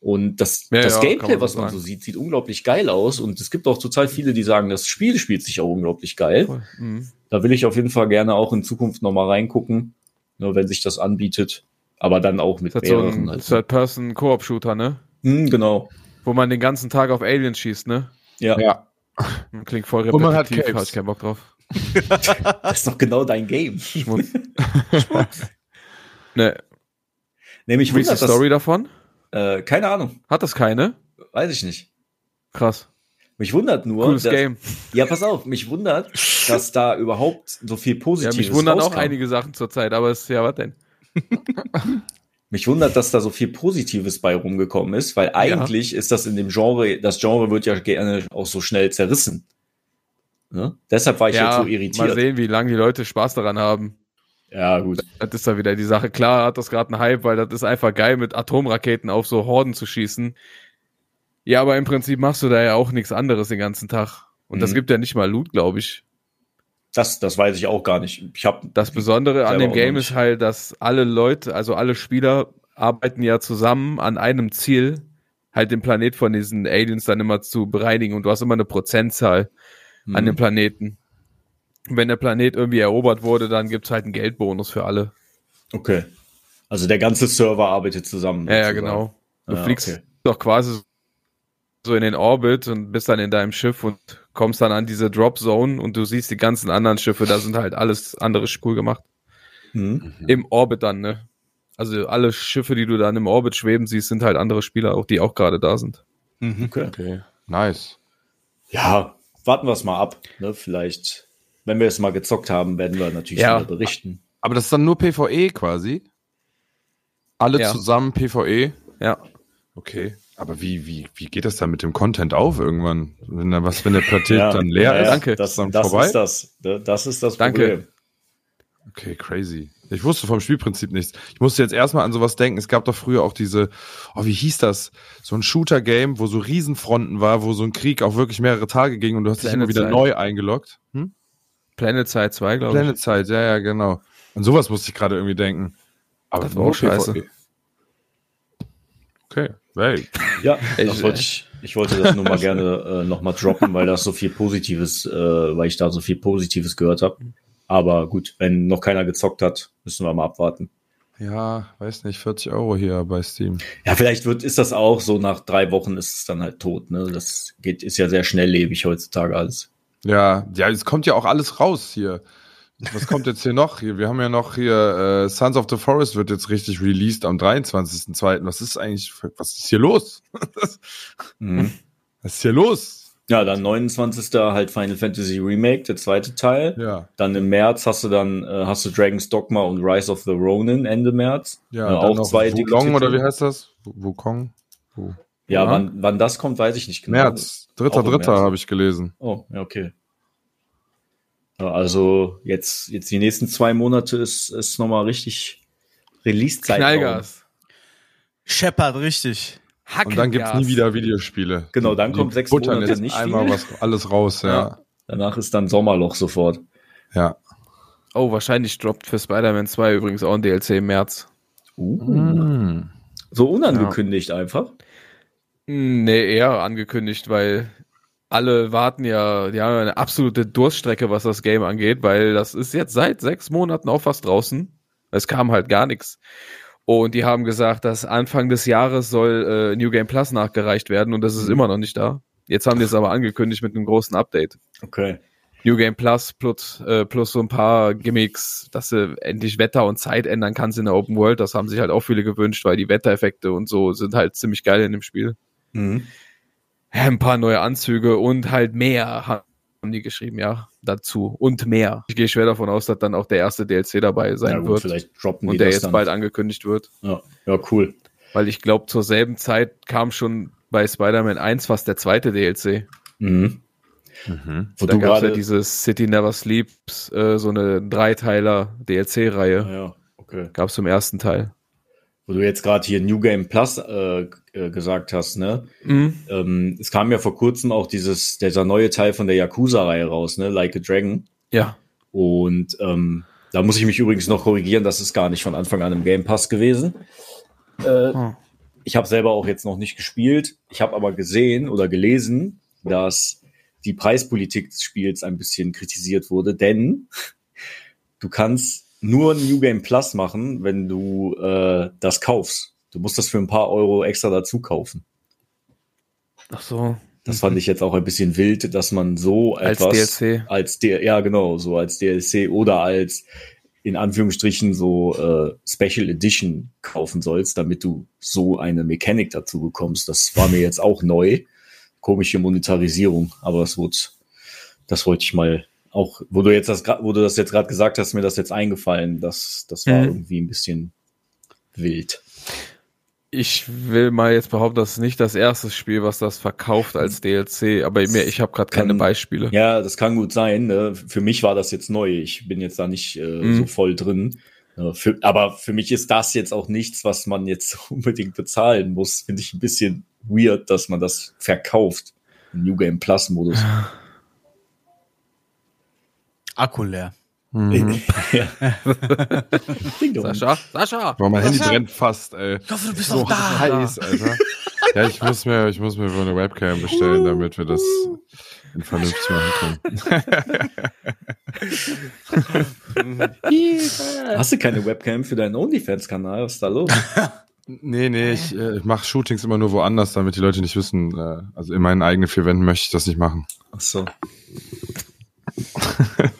Und das, Ja, das ja, Gameplay, man so was man so sieht, sieht unglaublich geil aus. Und es gibt auch total viele, die sagen, das Spiel spielt sich auch unglaublich geil. Mhm. Da will ich auf jeden Fall gerne auch in Zukunft nochmal reingucken, nur wenn sich das anbietet. Aber dann auch mit Ist halt so mehreren. ein halt. Third-Person-Koop-Shooter, ne? Hm, genau. Wo man den ganzen Tag auf Aliens schießt, ne? Ja, Ja. Klingt voll Und man hat repetitiv, Capes. hab ich keinen Bock drauf. das ist doch genau dein Game. Schmutz. ne, Nämlich wie ist die wundert das, Story davon? äh, keine Ahnung, Hat das keine? weiß ich nicht. Krass. Mich wundert nur, Cooles dass, Game. ja, pass auf, mich wundert, dass da überhaupt so viel Ja, Positives mich wundern auch rauskam. einige Sachen zurzeit, aber es, ja, was denn? Mich wundert, dass da so viel Positives bei rumgekommen ist, weil eigentlich ist das in dem Genre, das Genre wird ja gerne auch so schnell zerrissen. Ne? Deshalb war ich jetzt so mal irritiert. sehen, wie lange die Leute Spaß daran haben. Ja, gut. Das ist da wieder die Sache. Klar hat das gerade einen Hype, weil das ist einfach geil, mit Atomraketen auf so Horden zu schießen. Ja, aber im Prinzip machst du da ja auch nichts anderes den ganzen Tag. Und das Mhm. gibt ja nicht mal Loot, glaube ich. Das, das weiß ich auch gar nicht. Ich habe Das Besondere an dem Game ist halt, dass alle Leute, also alle Spieler arbeiten ja zusammen an einem Ziel halt den Planet von diesen Aliens dann immer zu bereinigen und du hast immer eine Prozentzahl an dem Mhm. Planeten. Und Wenn der Planet irgendwie erobert wurde, dann gibt's halt einen Geldbonus für alle. Okay. Also der ganze Server arbeitet zusammen. Ja, ja, genau. Du Ja, fliegst okay. doch quasi so in den Orbit und bist dann in deinem Schiff und kommst dann an diese Drop Zone und du siehst die ganzen anderen Schiffe, da sind halt alles andere cool gemacht. Mhm. Im Orbit dann, ne? Also alle Schiffe, die du dann im Orbit schweben siehst, sind halt andere Spieler, auch die auch gerade da sind. Mhm. Okay. Okay, nice. Ja, warten wir es mal ab. Ne? Vielleicht, wenn wir es mal gezockt haben, werden wir natürlich Ja. wieder berichten. Aber das ist dann nur PvE quasi? Alle Ja. zusammen PvE? Ja. Okay. Aber wie, wie, wie geht das dann mit dem Content auf irgendwann? Wenn da was, wenn der Planet Ja, dann leer ja, ist? Danke. Das, Dann das vorbei? ist das. Das ist das Danke. Problem. Okay, crazy. Ich wusste vom Spielprinzip nichts. Ich musste jetzt erstmal an sowas denken. Es gab doch früher auch diese, oh, wie hieß das? So ein Shooter-Game, wo so Riesenfronten war, wo so ein Krieg auch wirklich mehrere Tage ging und du hast dich immer Planet wieder Side. neu eingeloggt. Hm? Planet Side 2, glaube ich. Planet Side, ja, ja, genau. An sowas musste ich gerade irgendwie denken. Aber Das war auch scheiße. PvE. Okay, hey. Ja, Ich- wollte ich, ich wollte das nur mal gerne äh, noch mal droppen, weil das so viel Positives, äh, weil ich da so viel Positives gehört habe. Aber gut, wenn noch keiner gezockt hat, müssen wir mal abwarten. Ja, weiß nicht, 40 Euro hier bei Steam. Ja, vielleicht wird, ist das auch so, nach drei Wochen ist es dann halt tot. Ne? Das geht, ist ja sehr schnelllebig heutzutage alles. Ja, ja, es kommt ja auch alles raus hier. Was kommt jetzt hier noch? Hier, wir haben ja noch hier äh, Sons of the Forest wird jetzt richtig released am 23.02. Was ist eigentlich, was ist hier los? Mhm. Was ist hier los? Ja, dann 29. halt Final Fantasy Remake, der zweite Teil. Ja, Dann im März hast du dann äh, hast du Dragon's Dogma und Rise of the Ronin Ende März. ja, Äh, auch zwei Wukong oder wie heißt das? Wu- Wukong? Wo? Ja, Ja. Wann, wann das kommt, weiß ich nicht genau. März, dritter, dritter habe ich gelesen. Oh, ja, okay. Ja, also jetzt, jetzt die nächsten zwei Monate ist, ist nochmal richtig Release-Zeit. Knallgas. Scheppert richtig. Und dann gibt's nie wieder Videospiele. Genau, dann Die kommt sechs buttern Monate jetzt nicht einmal viel. was alles raus, ja. Danach ist dann Sommerloch sofort. Ja. Oh, wahrscheinlich droppt für Spider-Man 2 übrigens auch ein DLC im März. Uh, Mm. So unangekündigt einfach. Hm, Nee, eher angekündigt, weil alle warten ja, die haben eine absolute Durststrecke, was das Game angeht, weil das ist jetzt seit sechs Monaten auch fast draußen. Es kam halt gar nichts. Und die haben gesagt, dass Anfang des Jahres soll äh, New Game Plus nachgereicht werden und das ist immer noch nicht da. Jetzt haben die es aber angekündigt mit einem großen Update. Okay. New Game Plus plus, äh, plus so ein paar Gimmicks, dass du endlich Wetter und Zeit ändern kannst in der Open World. Das haben sich halt auch viele gewünscht, weil die Wettereffekte und so sind halt ziemlich geil in dem Spiel. Mhm. Ein paar neue Anzüge und halt mehr haben die geschrieben, ja, dazu und mehr. Ich gehe schwer davon aus, dass dann auch der erste DLC dabei sein Ja, gut, wird vielleicht droppen die und der das jetzt dann. bald angekündigt wird. Ja, ja, cool. Weil ich glaube, zur selben Zeit kam schon bei Spider-Man 1 fast der zweite DLC. Mhm. Mhm. Wo da du gab es ja gerade. dieses City Never Sleeps, äh, so eine Dreiteiler DLC-Reihe. Ja, okay. Gab es zum ersten Teil. Wo du jetzt gerade hier New Game Plus äh, äh, gesagt hast, ne? Mhm. Ähm, es kam ja vor kurzem auch dieses, dieser neue Teil von der Yakuza-Reihe raus, ne? Like a Dragon. Ja. Und ähm, da muss ich mich übrigens noch korrigieren, das ist gar nicht von Anfang an im Game Pass gewesen. Äh, Hm. Ich habe selber auch jetzt noch nicht gespielt. Ich habe aber gesehen oder gelesen, dass die Preispolitik des Spiels ein bisschen kritisiert wurde, denn du kannst nur New Game Plus machen, wenn du äh, das kaufst. Du musst das für ein paar Euro extra dazu kaufen. Ach so. Das fand ich jetzt auch ein bisschen wild, dass man so Als etwas DLC. als D ja genau so als DLC oder als in Anführungsstrichen so äh, Special Edition kaufen sollst, damit du so eine Mechanik dazu bekommst. Das war mir jetzt auch neu, komische Monetarisierung, aber das wurde, das wollte ich mal auch, wo du jetzt das, wo du das jetzt gerade gesagt hast, mir das jetzt eingefallen, das, das war Mhm. irgendwie ein bisschen wild. Ich will mal jetzt behaupten, das ist nicht das erste Spiel, was das verkauft als DLC, aber mir, ich habe gerade keine Beispiele. Ja, das kann gut sein. Ne? Für mich war das jetzt neu. Ich bin jetzt da nicht äh, Mhm. so voll drin. Äh, für, aber für mich ist das jetzt auch nichts, was man jetzt unbedingt bezahlen muss. Finde ich ein bisschen weird, dass man das verkauft. Im New Game Plus Modus. Akku leer. Mhm. ja. Sascha, Sascha! Boah, mein Handy brennt fast, ey. Ich hoffe, du bist So heiß, Alter. Ja, ich muss mir, ich muss mir wohl eine Webcam bestellen, damit wir das in vernünftig machen können. Hast du keine Webcam für deinen OnlyFans-Kanal? Was ist da los? Nee, nee, ich, äh, ich mache Shootings immer nur woanders, damit die Leute nicht wissen. Äh, also in meinen eigenen vier Wänden möchte ich das nicht machen. Ach so.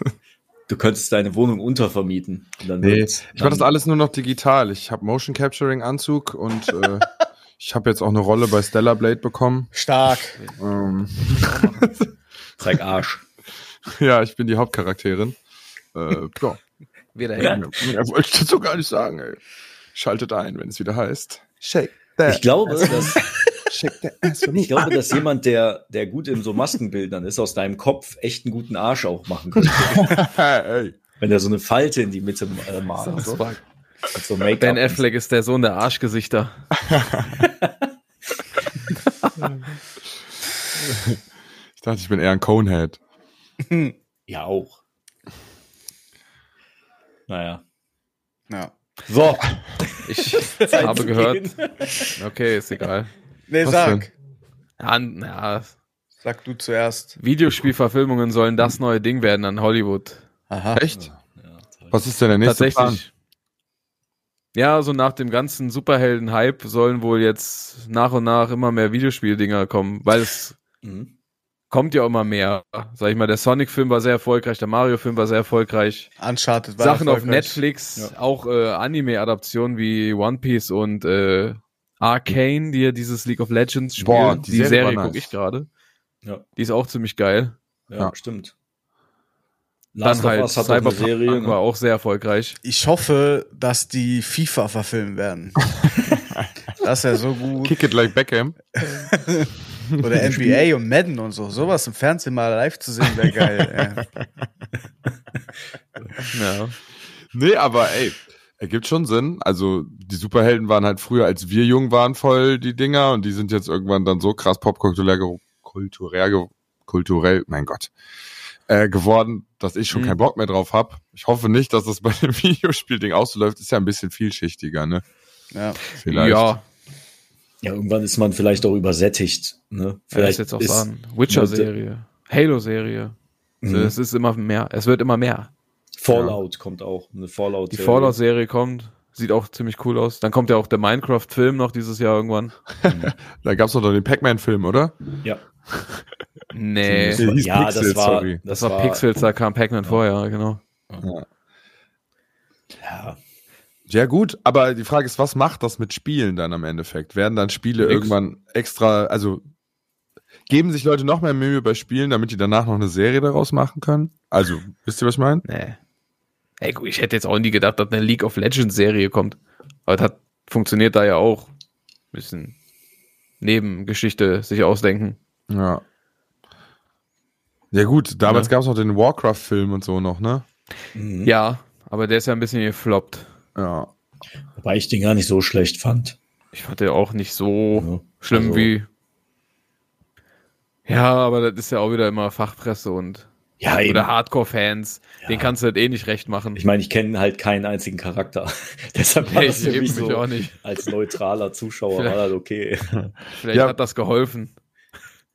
Du könntest deine Wohnung untervermieten. Und dann Nee, ich mache das alles nur noch digital. Ich habe Motion Capturing Anzug und äh, ich habe jetzt auch eine Rolle bei Stellar Blade bekommen. Stark. Ähm, Zeig Arsch. ja, ich bin die Hauptcharakterin. Äh, ja, Wieder Ja. hängen. mehr wollte ich dazu gar nicht sagen. Ey. Schaltet ein, wenn es wieder heißt. Shake that. Ich glaube, dass, Shake that ass for me. ich glaube, dass jemand, der, der gut in so Maskenbildern ist, aus deinem Kopf echt einen guten Arsch auch machen könnte. Wenn der so eine Falte in die Mitte äh, malt. So. So Make-up. Ben Affleck ist der Sohn der Arschgesichter. Ich dachte, ich bin eher ein Conehead. Ja, auch. Naja. Ja. So. Ich habe gehört. Okay, ist egal. Nee, Was sag. denn? Ja, n- ja, Sag du zuerst. Videospielverfilmungen sollen das neue Ding werden an Hollywood. Aha. Echt? Was ist denn der nächste Tatsächlich. Ja, so nach dem ganzen Superhelden-Hype sollen wohl jetzt nach und nach immer mehr Videospieldinger kommen, weil es Mhm. kommt ja immer mehr. Sag ich mal, der Sonic-Film war sehr erfolgreich, der Mario-Film war sehr erfolreich. Uncharted war Sachen auf erfolgreich. Netflix, auch äh, Anime-Adaptionen wie One Piece und äh, Arcane, die ja dieses League of Legends spielen. Boah, die, die Serie Serie war gucke nice. ich gerade. Ja. Die ist auch ziemlich geil. Ja, Ja. stimmt. Dann Last of halt Cyberpunk Serie. war Ne? auch sehr erfolgreich. Ich hoffe, dass die FIFA verfilmen werden. das wäre so gut. Kick it like Beckham. Oder NBA und Madden und so. Sowas im Fernsehen mal live zu sehen, wäre geil. ey. Ja. Nee, aber ey, ergibt schon Sinn. Also die Superhelden waren halt früher, als wir jung waren, voll die Dinger und die sind jetzt irgendwann dann so krass popkulturell, kulturell, kulturell, mein Gott, äh, geworden, dass ich schon Mhm. keinen Bock mehr drauf hab. Ich hoffe nicht, dass das bei dem Videospielding auch so läuft. Ist ja ein bisschen vielschichtiger, ne? Ja. Vielleicht. Ja, Ja, irgendwann ist man vielleicht auch übersättigt. Ne? vielleicht Vielleicht jetzt auch ist, sagen. Witcher-Serie, Halo-Serie. Mhm. Es ist immer mehr. Es wird immer mehr. Fallout kommt auch. Eine Fallout. Die Fallout-Serie kommt. Sieht auch ziemlich cool aus. Dann kommt ja auch der Minecraft-Film noch dieses Jahr irgendwann. Da gab's doch den Pac-Man-Film, oder? Ja, Nee. Der hieß ja Pixels, das war. sorry. Das war Pixels, da kam Pac-Man vorher, genau. Ja, Ja, gut, aber die Frage ist, was macht das mit Spielen dann am Endeffekt? Werden dann Spiele Nix. irgendwann extra, also geben sich Leute noch mehr Mühe bei Spielen, damit die danach noch eine Serie daraus machen können? Also, wisst ihr, was ich meine? Nee. Ey, gut, ich hätte jetzt auch nie gedacht, dass eine League of Legends Serie kommt. Aber das hat, funktioniert da ja auch. Bisschen Nebengeschichte sich ausdenken. Ja. Ja gut, damals Ja. gab's noch den Warcraft-Film und so noch, ne? mhm. Ja, aber der ist ja ein bisschen gefloppt. Ja. Wobei ich den gar nicht so schlecht fand. Ich fand den auch nicht so Ja. schlimm Also- wie. Ja, aber das ist ja auch wieder immer Fachpresse und Ja, eben. oder Hardcore-Fans. Den kannst du halt eh nicht recht machen. Ich meine, ich kenne halt keinen einzigen Charakter. Deshalb war Nee, das ich für eben mich mich so, auch nicht. als neutraler Zuschauer Vielleicht- war das okay. Vielleicht Ja. hat das geholfen.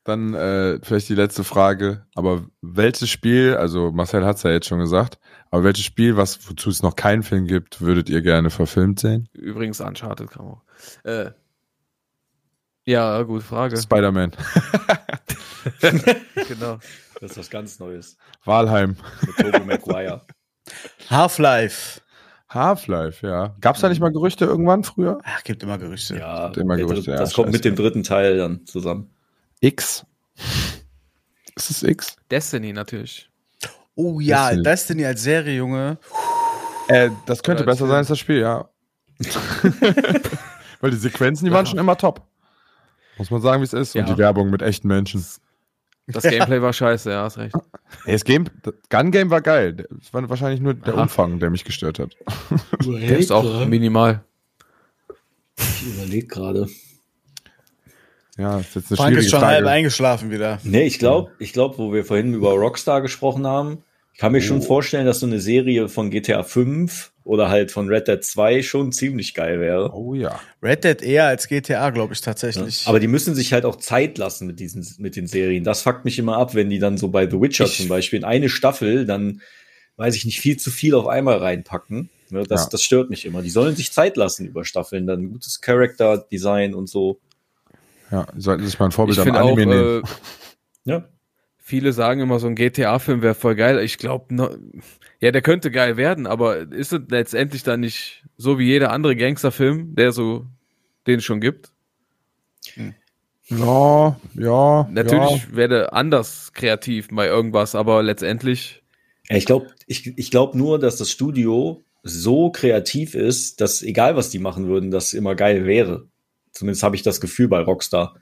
Dann äh, vielleicht die letzte Frage. Aber welches Spiel, also Marcel hat's ja jetzt schon gesagt, aber welches Spiel, was wozu es noch keinen Film gibt, würdet ihr gerne verfilmt sehen? Übrigens Uncharted kam auch. Äh, ja, gute Frage. Spider-Man. genau. Das ist was ganz Neues. Walheim. Mit Tobey Maguire. Half-Life. Half-Life, ja. Gab's da nicht mal Gerüchte irgendwann früher? Ach, gibt immer Gerüchte. Ja, Hat immer Gerüchte, ja, das kommt mit dem dritten Teil dann zusammen. X. Ist es X? Destiny natürlich. Oh ja, Destiny. Destiny als Serie, Junge. Äh, das könnte besser Film. sein als das Spiel, ja. Weil die Sequenzen, die waren schon immer top. Muss man sagen, wie es ist. Ja. Und die Werbung mit echten Menschen. Das Gameplay war scheiße, ja, hast recht. Ey, das Game, das Gun Game war geil. Es war wahrscheinlich nur der Aha. Umfang, der mich gestört hat. Der ist auch minimal. Ich überlege gerade. Ja, ist jetzt eine Frank ist schon halb Frage. eingeschlafen wieder. Nee, ich glaube, ich glaube, wo wir vorhin über Rockstar gesprochen haben, Ich kann mir schon vorstellen, dass so eine Serie von GTA 5 oder halt von Red Dead 2 schon ziemlich geil wäre. Oh ja. Red Dead eher als GTA, glaube ich Ja. tatsächlich. Aber die müssen sich halt auch Zeit lassen mit diesen, mit den Serien. Das fuckt mich immer ab, wenn die dann so bei The Witcher Ich- zum Beispiel in eine Staffel dann, weiß ich nicht, viel zu viel auf einmal reinpacken. Ne, das, Ja. das stört mich immer. Die sollen sich Zeit lassen über Staffeln, dann gutes Character Design und so. Ja, sollten sich mal ein Vorbild Ich am finde auch, Anime nehmen. äh, Ja. viele sagen immer, so ein GTA-Film wäre voll geil. Ich glaube, ja, der könnte geil werden, aber ist es letztendlich dann nicht so wie jeder andere Gangsterfilm, der so, den es schon gibt? Ja, ja. Natürlich wäre anders kreativ bei irgendwas, aber letztendlich, Ja, Ich glaube ich, ich glaub nur, dass das Studio so kreativ ist, dass egal was die machen würden, das immer geil wäre. Zumindest habe ich das Gefühl bei Rockstar.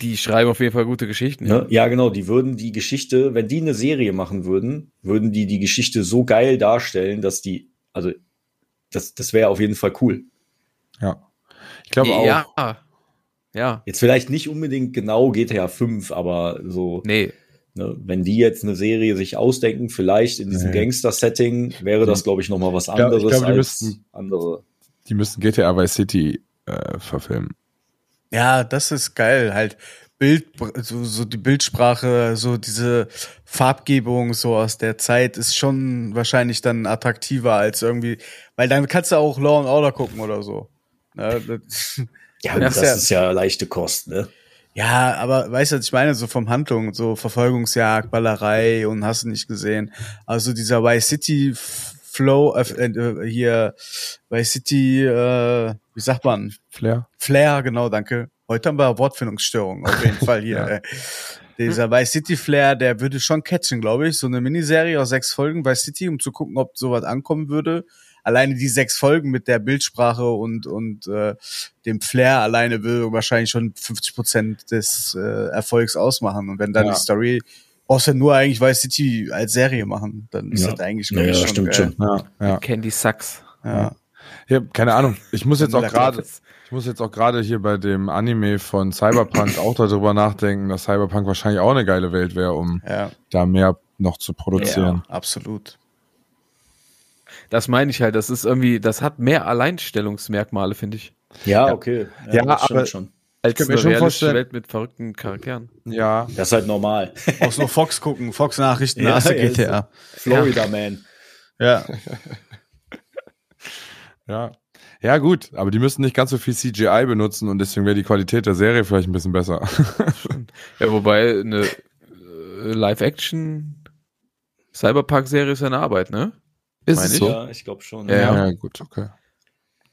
Die schreiben auf jeden Fall gute Geschichten. Ne? Ja, genau, die würden die Geschichte, wenn die eine Serie machen würden, würden die die Geschichte so geil darstellen, dass die, also das, das wäre auf jeden Fall cool. Ja. Ich glaube auch. Ja. Ja. Jetzt vielleicht nicht unbedingt genau GTA 5, aber so, Nee. ne, wenn die jetzt eine Serie sich ausdenken, vielleicht in diesem Nee. Gangster-Setting, wäre das, glaube ich, noch mal was glaub- ich anderes glaub, die als müssten- andere. Die müssten GTA Vice City äh, verfilmen. Ja, das ist geil. Halt Bild, so, so die Bildsprache, so diese Farbgebung so aus der Zeit ist schon wahrscheinlich dann attraktiver als irgendwie, weil dann kannst du auch Law and Order gucken oder so. Ne, das, Ja, Das ist ja- ist ja leichte Kost, ne? ja, aber weißt du, was ich meine? So vom Handlung, so Verfolgungsjagd, Ballerei und hast du nicht gesehen. Also dieser Vice City F- Flow, äh, äh, hier Vice City, äh, wie sagt man? Flair? Flair, genau, danke. Heute haben wir Wortfindungsstörungen, auf jeden Fall hier. Ja. äh. Dieser Vice City Flair, der würde schon catchen, glaube ich. So eine Miniserie aus sechs Folgen Vice City, um zu gucken, ob sowas ankommen würde. Alleine die sechs Folgen mit der Bildsprache und, und äh, dem Flair alleine würde wahrscheinlich schon 50 Prozent des äh, Erfolgs ausmachen. Und wenn dann Ja. die Story, brauchst du nur eigentlich Vice City als Serie machen, dann ist Ja. das eigentlich, Ja, ja, stimmt geil. schon. Ja, ja. Candy Sucks. Ja. ja. Keine Ahnung. Ich muss jetzt auch gerade, ich muss jetzt auch gerade hier bei dem Anime von Cyberpunk auch darüber nachdenken, dass Cyberpunk wahrscheinlich auch eine geile Welt wäre, um ja, da mehr noch zu produzieren. absolut. Das meine ich halt, das ist irgendwie, das hat mehr Alleinstellungsmerkmale, finde ich. Ja, okay. Ja, das stimmt aber- schon. Als könnte mir eine schon vorstellen- Welt mit verrückten Charakteren. Ja, Das ist halt normal. Brauchst nur Fox gucken, Fox Nachrichten, Ja, du ja, GTA. Florida Man. Ja. ja. Ja, gut, aber die müssen nicht ganz so viel CGI benutzen und deswegen wäre die Qualität der Serie vielleicht ein bisschen besser. Ja, wobei eine äh, Live-Action Cyberpunk-Serie ist ja eine Arbeit, ne? Ist Meine es ich. so? Ja, ich glaube schon. Ja, ja. ja, gut, okay.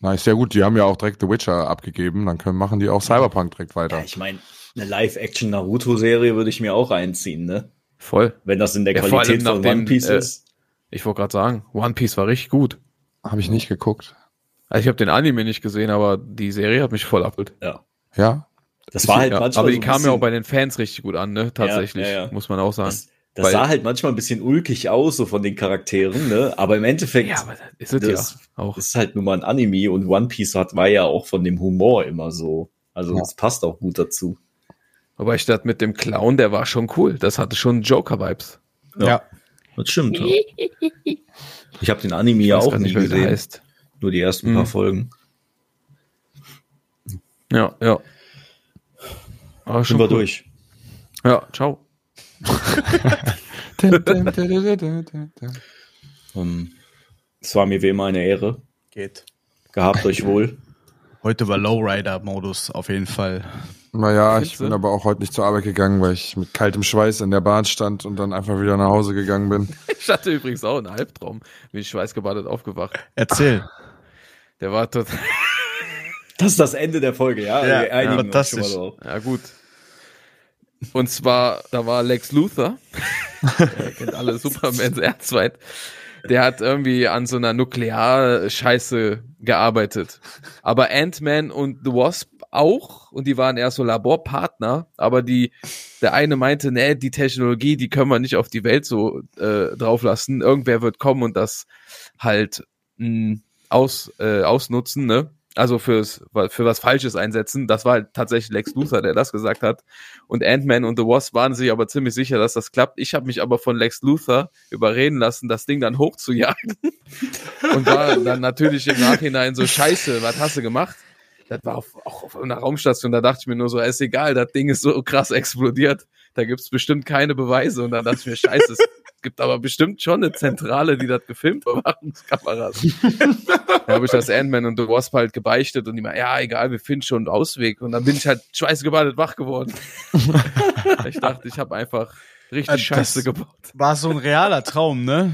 Na, ist ja gut, die haben ja auch direkt The Witcher abgegeben, dann können, machen die auch Cyberpunk direkt weiter. Ja, ich meine, eine Live-Action-Naruto-Serie würde ich mir auch reinziehen, ne? Voll. Wenn das in der Ja, Qualität von One Piece äh, ist. Ich wollte gerade sagen, One Piece war richtig gut. Habe ich nicht geguckt. Also ich habe den Anime nicht gesehen, aber die Serie hat mich voll abgeholt. Ja. Ja? Das war halt ja, manchmal. aber die so kam ja auch bei den Fans richtig gut an, ne? Tatsächlich, ja, ja. muss man auch sagen. Das, das Weil- sah halt manchmal ein bisschen ulkig aus, so von den Charakteren, ne? Aber im Endeffekt ja, aber das ist es das- ja auch. ist halt nur mal ein Anime und One Piece hat, war ja auch von dem Humor immer so. Also Ja. das passt auch gut dazu. Wobei ich das mit dem Clown, der war schon cool. Das hatte schon Joker-Vibes. Ja. Das stimmt. Ja. Ich habe den Anime ja auch der gesehen. heißt. Nur die ersten Mhm. paar Folgen. Ja, ja. Aber Sind schon wir cool. durch. Ja, ciao. Ähm, Es war mir wie immer eine Ehre. Geht. Gehabt euch wohl. Heute war Lowrider-Modus auf jeden Fall. Naja, ich bin aber auch heute nicht zur Arbeit gegangen, weil ich mit kaltem Schweiß in der Bahn stand und dann einfach wieder nach Hause gegangen bin. Ich hatte übrigens auch einen Albtraum. Bin ich schweißgebadet aufgewacht. Erzähl. Der war total. Das ist das Ende der Folge, ja? Ja, uns fantastisch. schon mal drauf. Ja, gut. Und zwar, da war Lex Luthor. Kennt alle Supermans Erzweit. Der hat irgendwie an so einer Nuklearscheiße gearbeitet. Aber Ant-Man und The Wasp auch. Und die waren eher so Laborpartner. Aber die, der eine meinte, nee, die Technologie, die können wir nicht auf die Welt so äh, drauflassen. Irgendwer wird kommen und das halt mh, aus, äh, ausnutzen, ne? Also fürs, für was Falsches einsetzen. Das war halt tatsächlich Lex Luthor, der das gesagt hat. Und Ant-Man und The Wasp waren sich aber ziemlich sicher, dass das klappt. Ich habe mich aber von Lex Luthor überreden lassen, das Ding dann hochzujagen. und war dann natürlich im Nachhinein so, scheiße, was hast du gemacht? Das war auf, auch auf einer Raumstation, da dachte ich mir nur so, ist egal, das Ding ist so krass explodiert. Da gibt's bestimmt keine Beweise. Und dann dachte ich mir, scheiße, es gibt aber bestimmt schon eine Zentrale, die das gefilmt, Überwachungskameras. da habe ich das Ant-Man und The Wasp halt gebeichtet und die mal, ja, egal, wir finden schon einen Ausweg. Und dann bin ich halt schweißgebadet wach geworden. ich dachte, ich habe einfach richtig Äh, Scheiße das- gebaut. War so ein realer Traum, ne?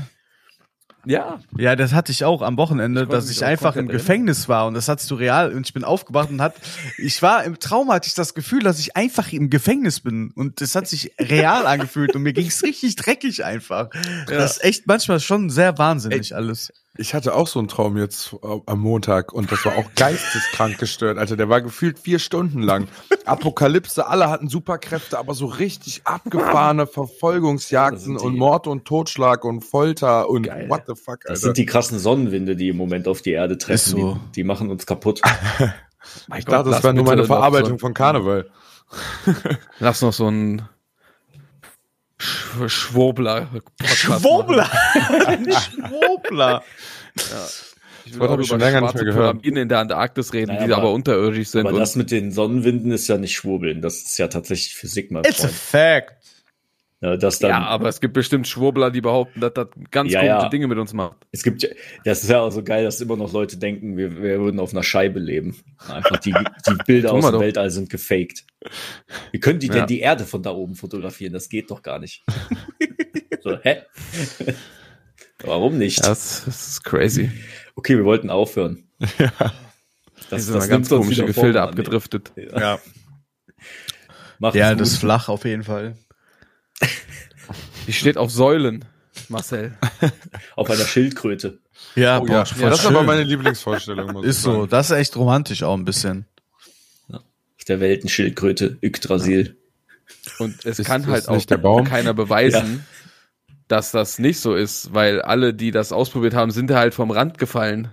Ja, Ja, das hatte ich auch am Wochenende, Ich dass ich einfach im Gefängnis war und das hattest du real und ich bin aufgewacht und hat, ich war im Traum hatte ich das Gefühl, dass ich einfach im Gefängnis bin und das hat sich real angefühlt und mir ging's richtig dreckig einfach. Das ist echt manchmal schon sehr wahnsinnig alles. Ich hatte auch so einen Traum jetzt äh, am Montag und das war auch geisteskrank gestört. Alter, der war gefühlt vier Stunden lang. Apokalypse, alle hatten Superkräfte, aber so richtig abgefahrene Verfolgungsjagden Das und Mord und Totschlag und Folter und Geil. what the fuck, Das Alter. sind die krassen Sonnenwinde, die im Moment auf die Erde treffen. So. Die, die machen uns kaputt. ich dachte, das wäre nur meine Verarbeitung von Karneval. Lass noch so ein Sch Schwurbler. Schwurbler! Ein Schwurbler! Ich will Wort auch hab ich schon länger nicht mehr gehört. Pyramiden in der Antarktis reden, Naja, die aber, aber- unterirdisch sind. Aber und das mit den Sonnenwinden ist ja nicht Schwurbeln. Das ist ja tatsächlich Physik, mein It's a Freund. fact. Ja, dass dann, ja, aber es gibt bestimmt Schwurbler, die behaupten, dass das ganz Ja, komische ja. Dinge mit uns macht. es gibt, das ist ja auch so geil, dass immer noch Leute denken, wir, wir würden auf einer Scheibe leben. Einfach die, die Bilder aus dem doch. Weltall sind gefaked. Wie können die Ja. denn die Erde von da oben fotografieren? Das geht doch gar nicht. so, hä? Warum nicht? Das, das ist crazy. Okay, wir wollten aufhören. Ja. Das, Die sind mal ganz komische Gefilde abgedriftet. Ja. Ja, das ist flach auf jeden Fall. Die steht auf Säulen, Marcel. Auf einer Schildkröte. Ja, Oh boah, ja, das ist aber schön. meine Lieblingsvorstellung. muss ich Ist so, sagen. das ist echt romantisch auch ein bisschen. Auf der Weltenschildkröte, Yggdrasil. Und es Ist kann halt auch nicht der Baum? keiner beweisen, dass das nicht so ist, weil alle, die das ausprobiert haben, sind halt vom Rand gefallen.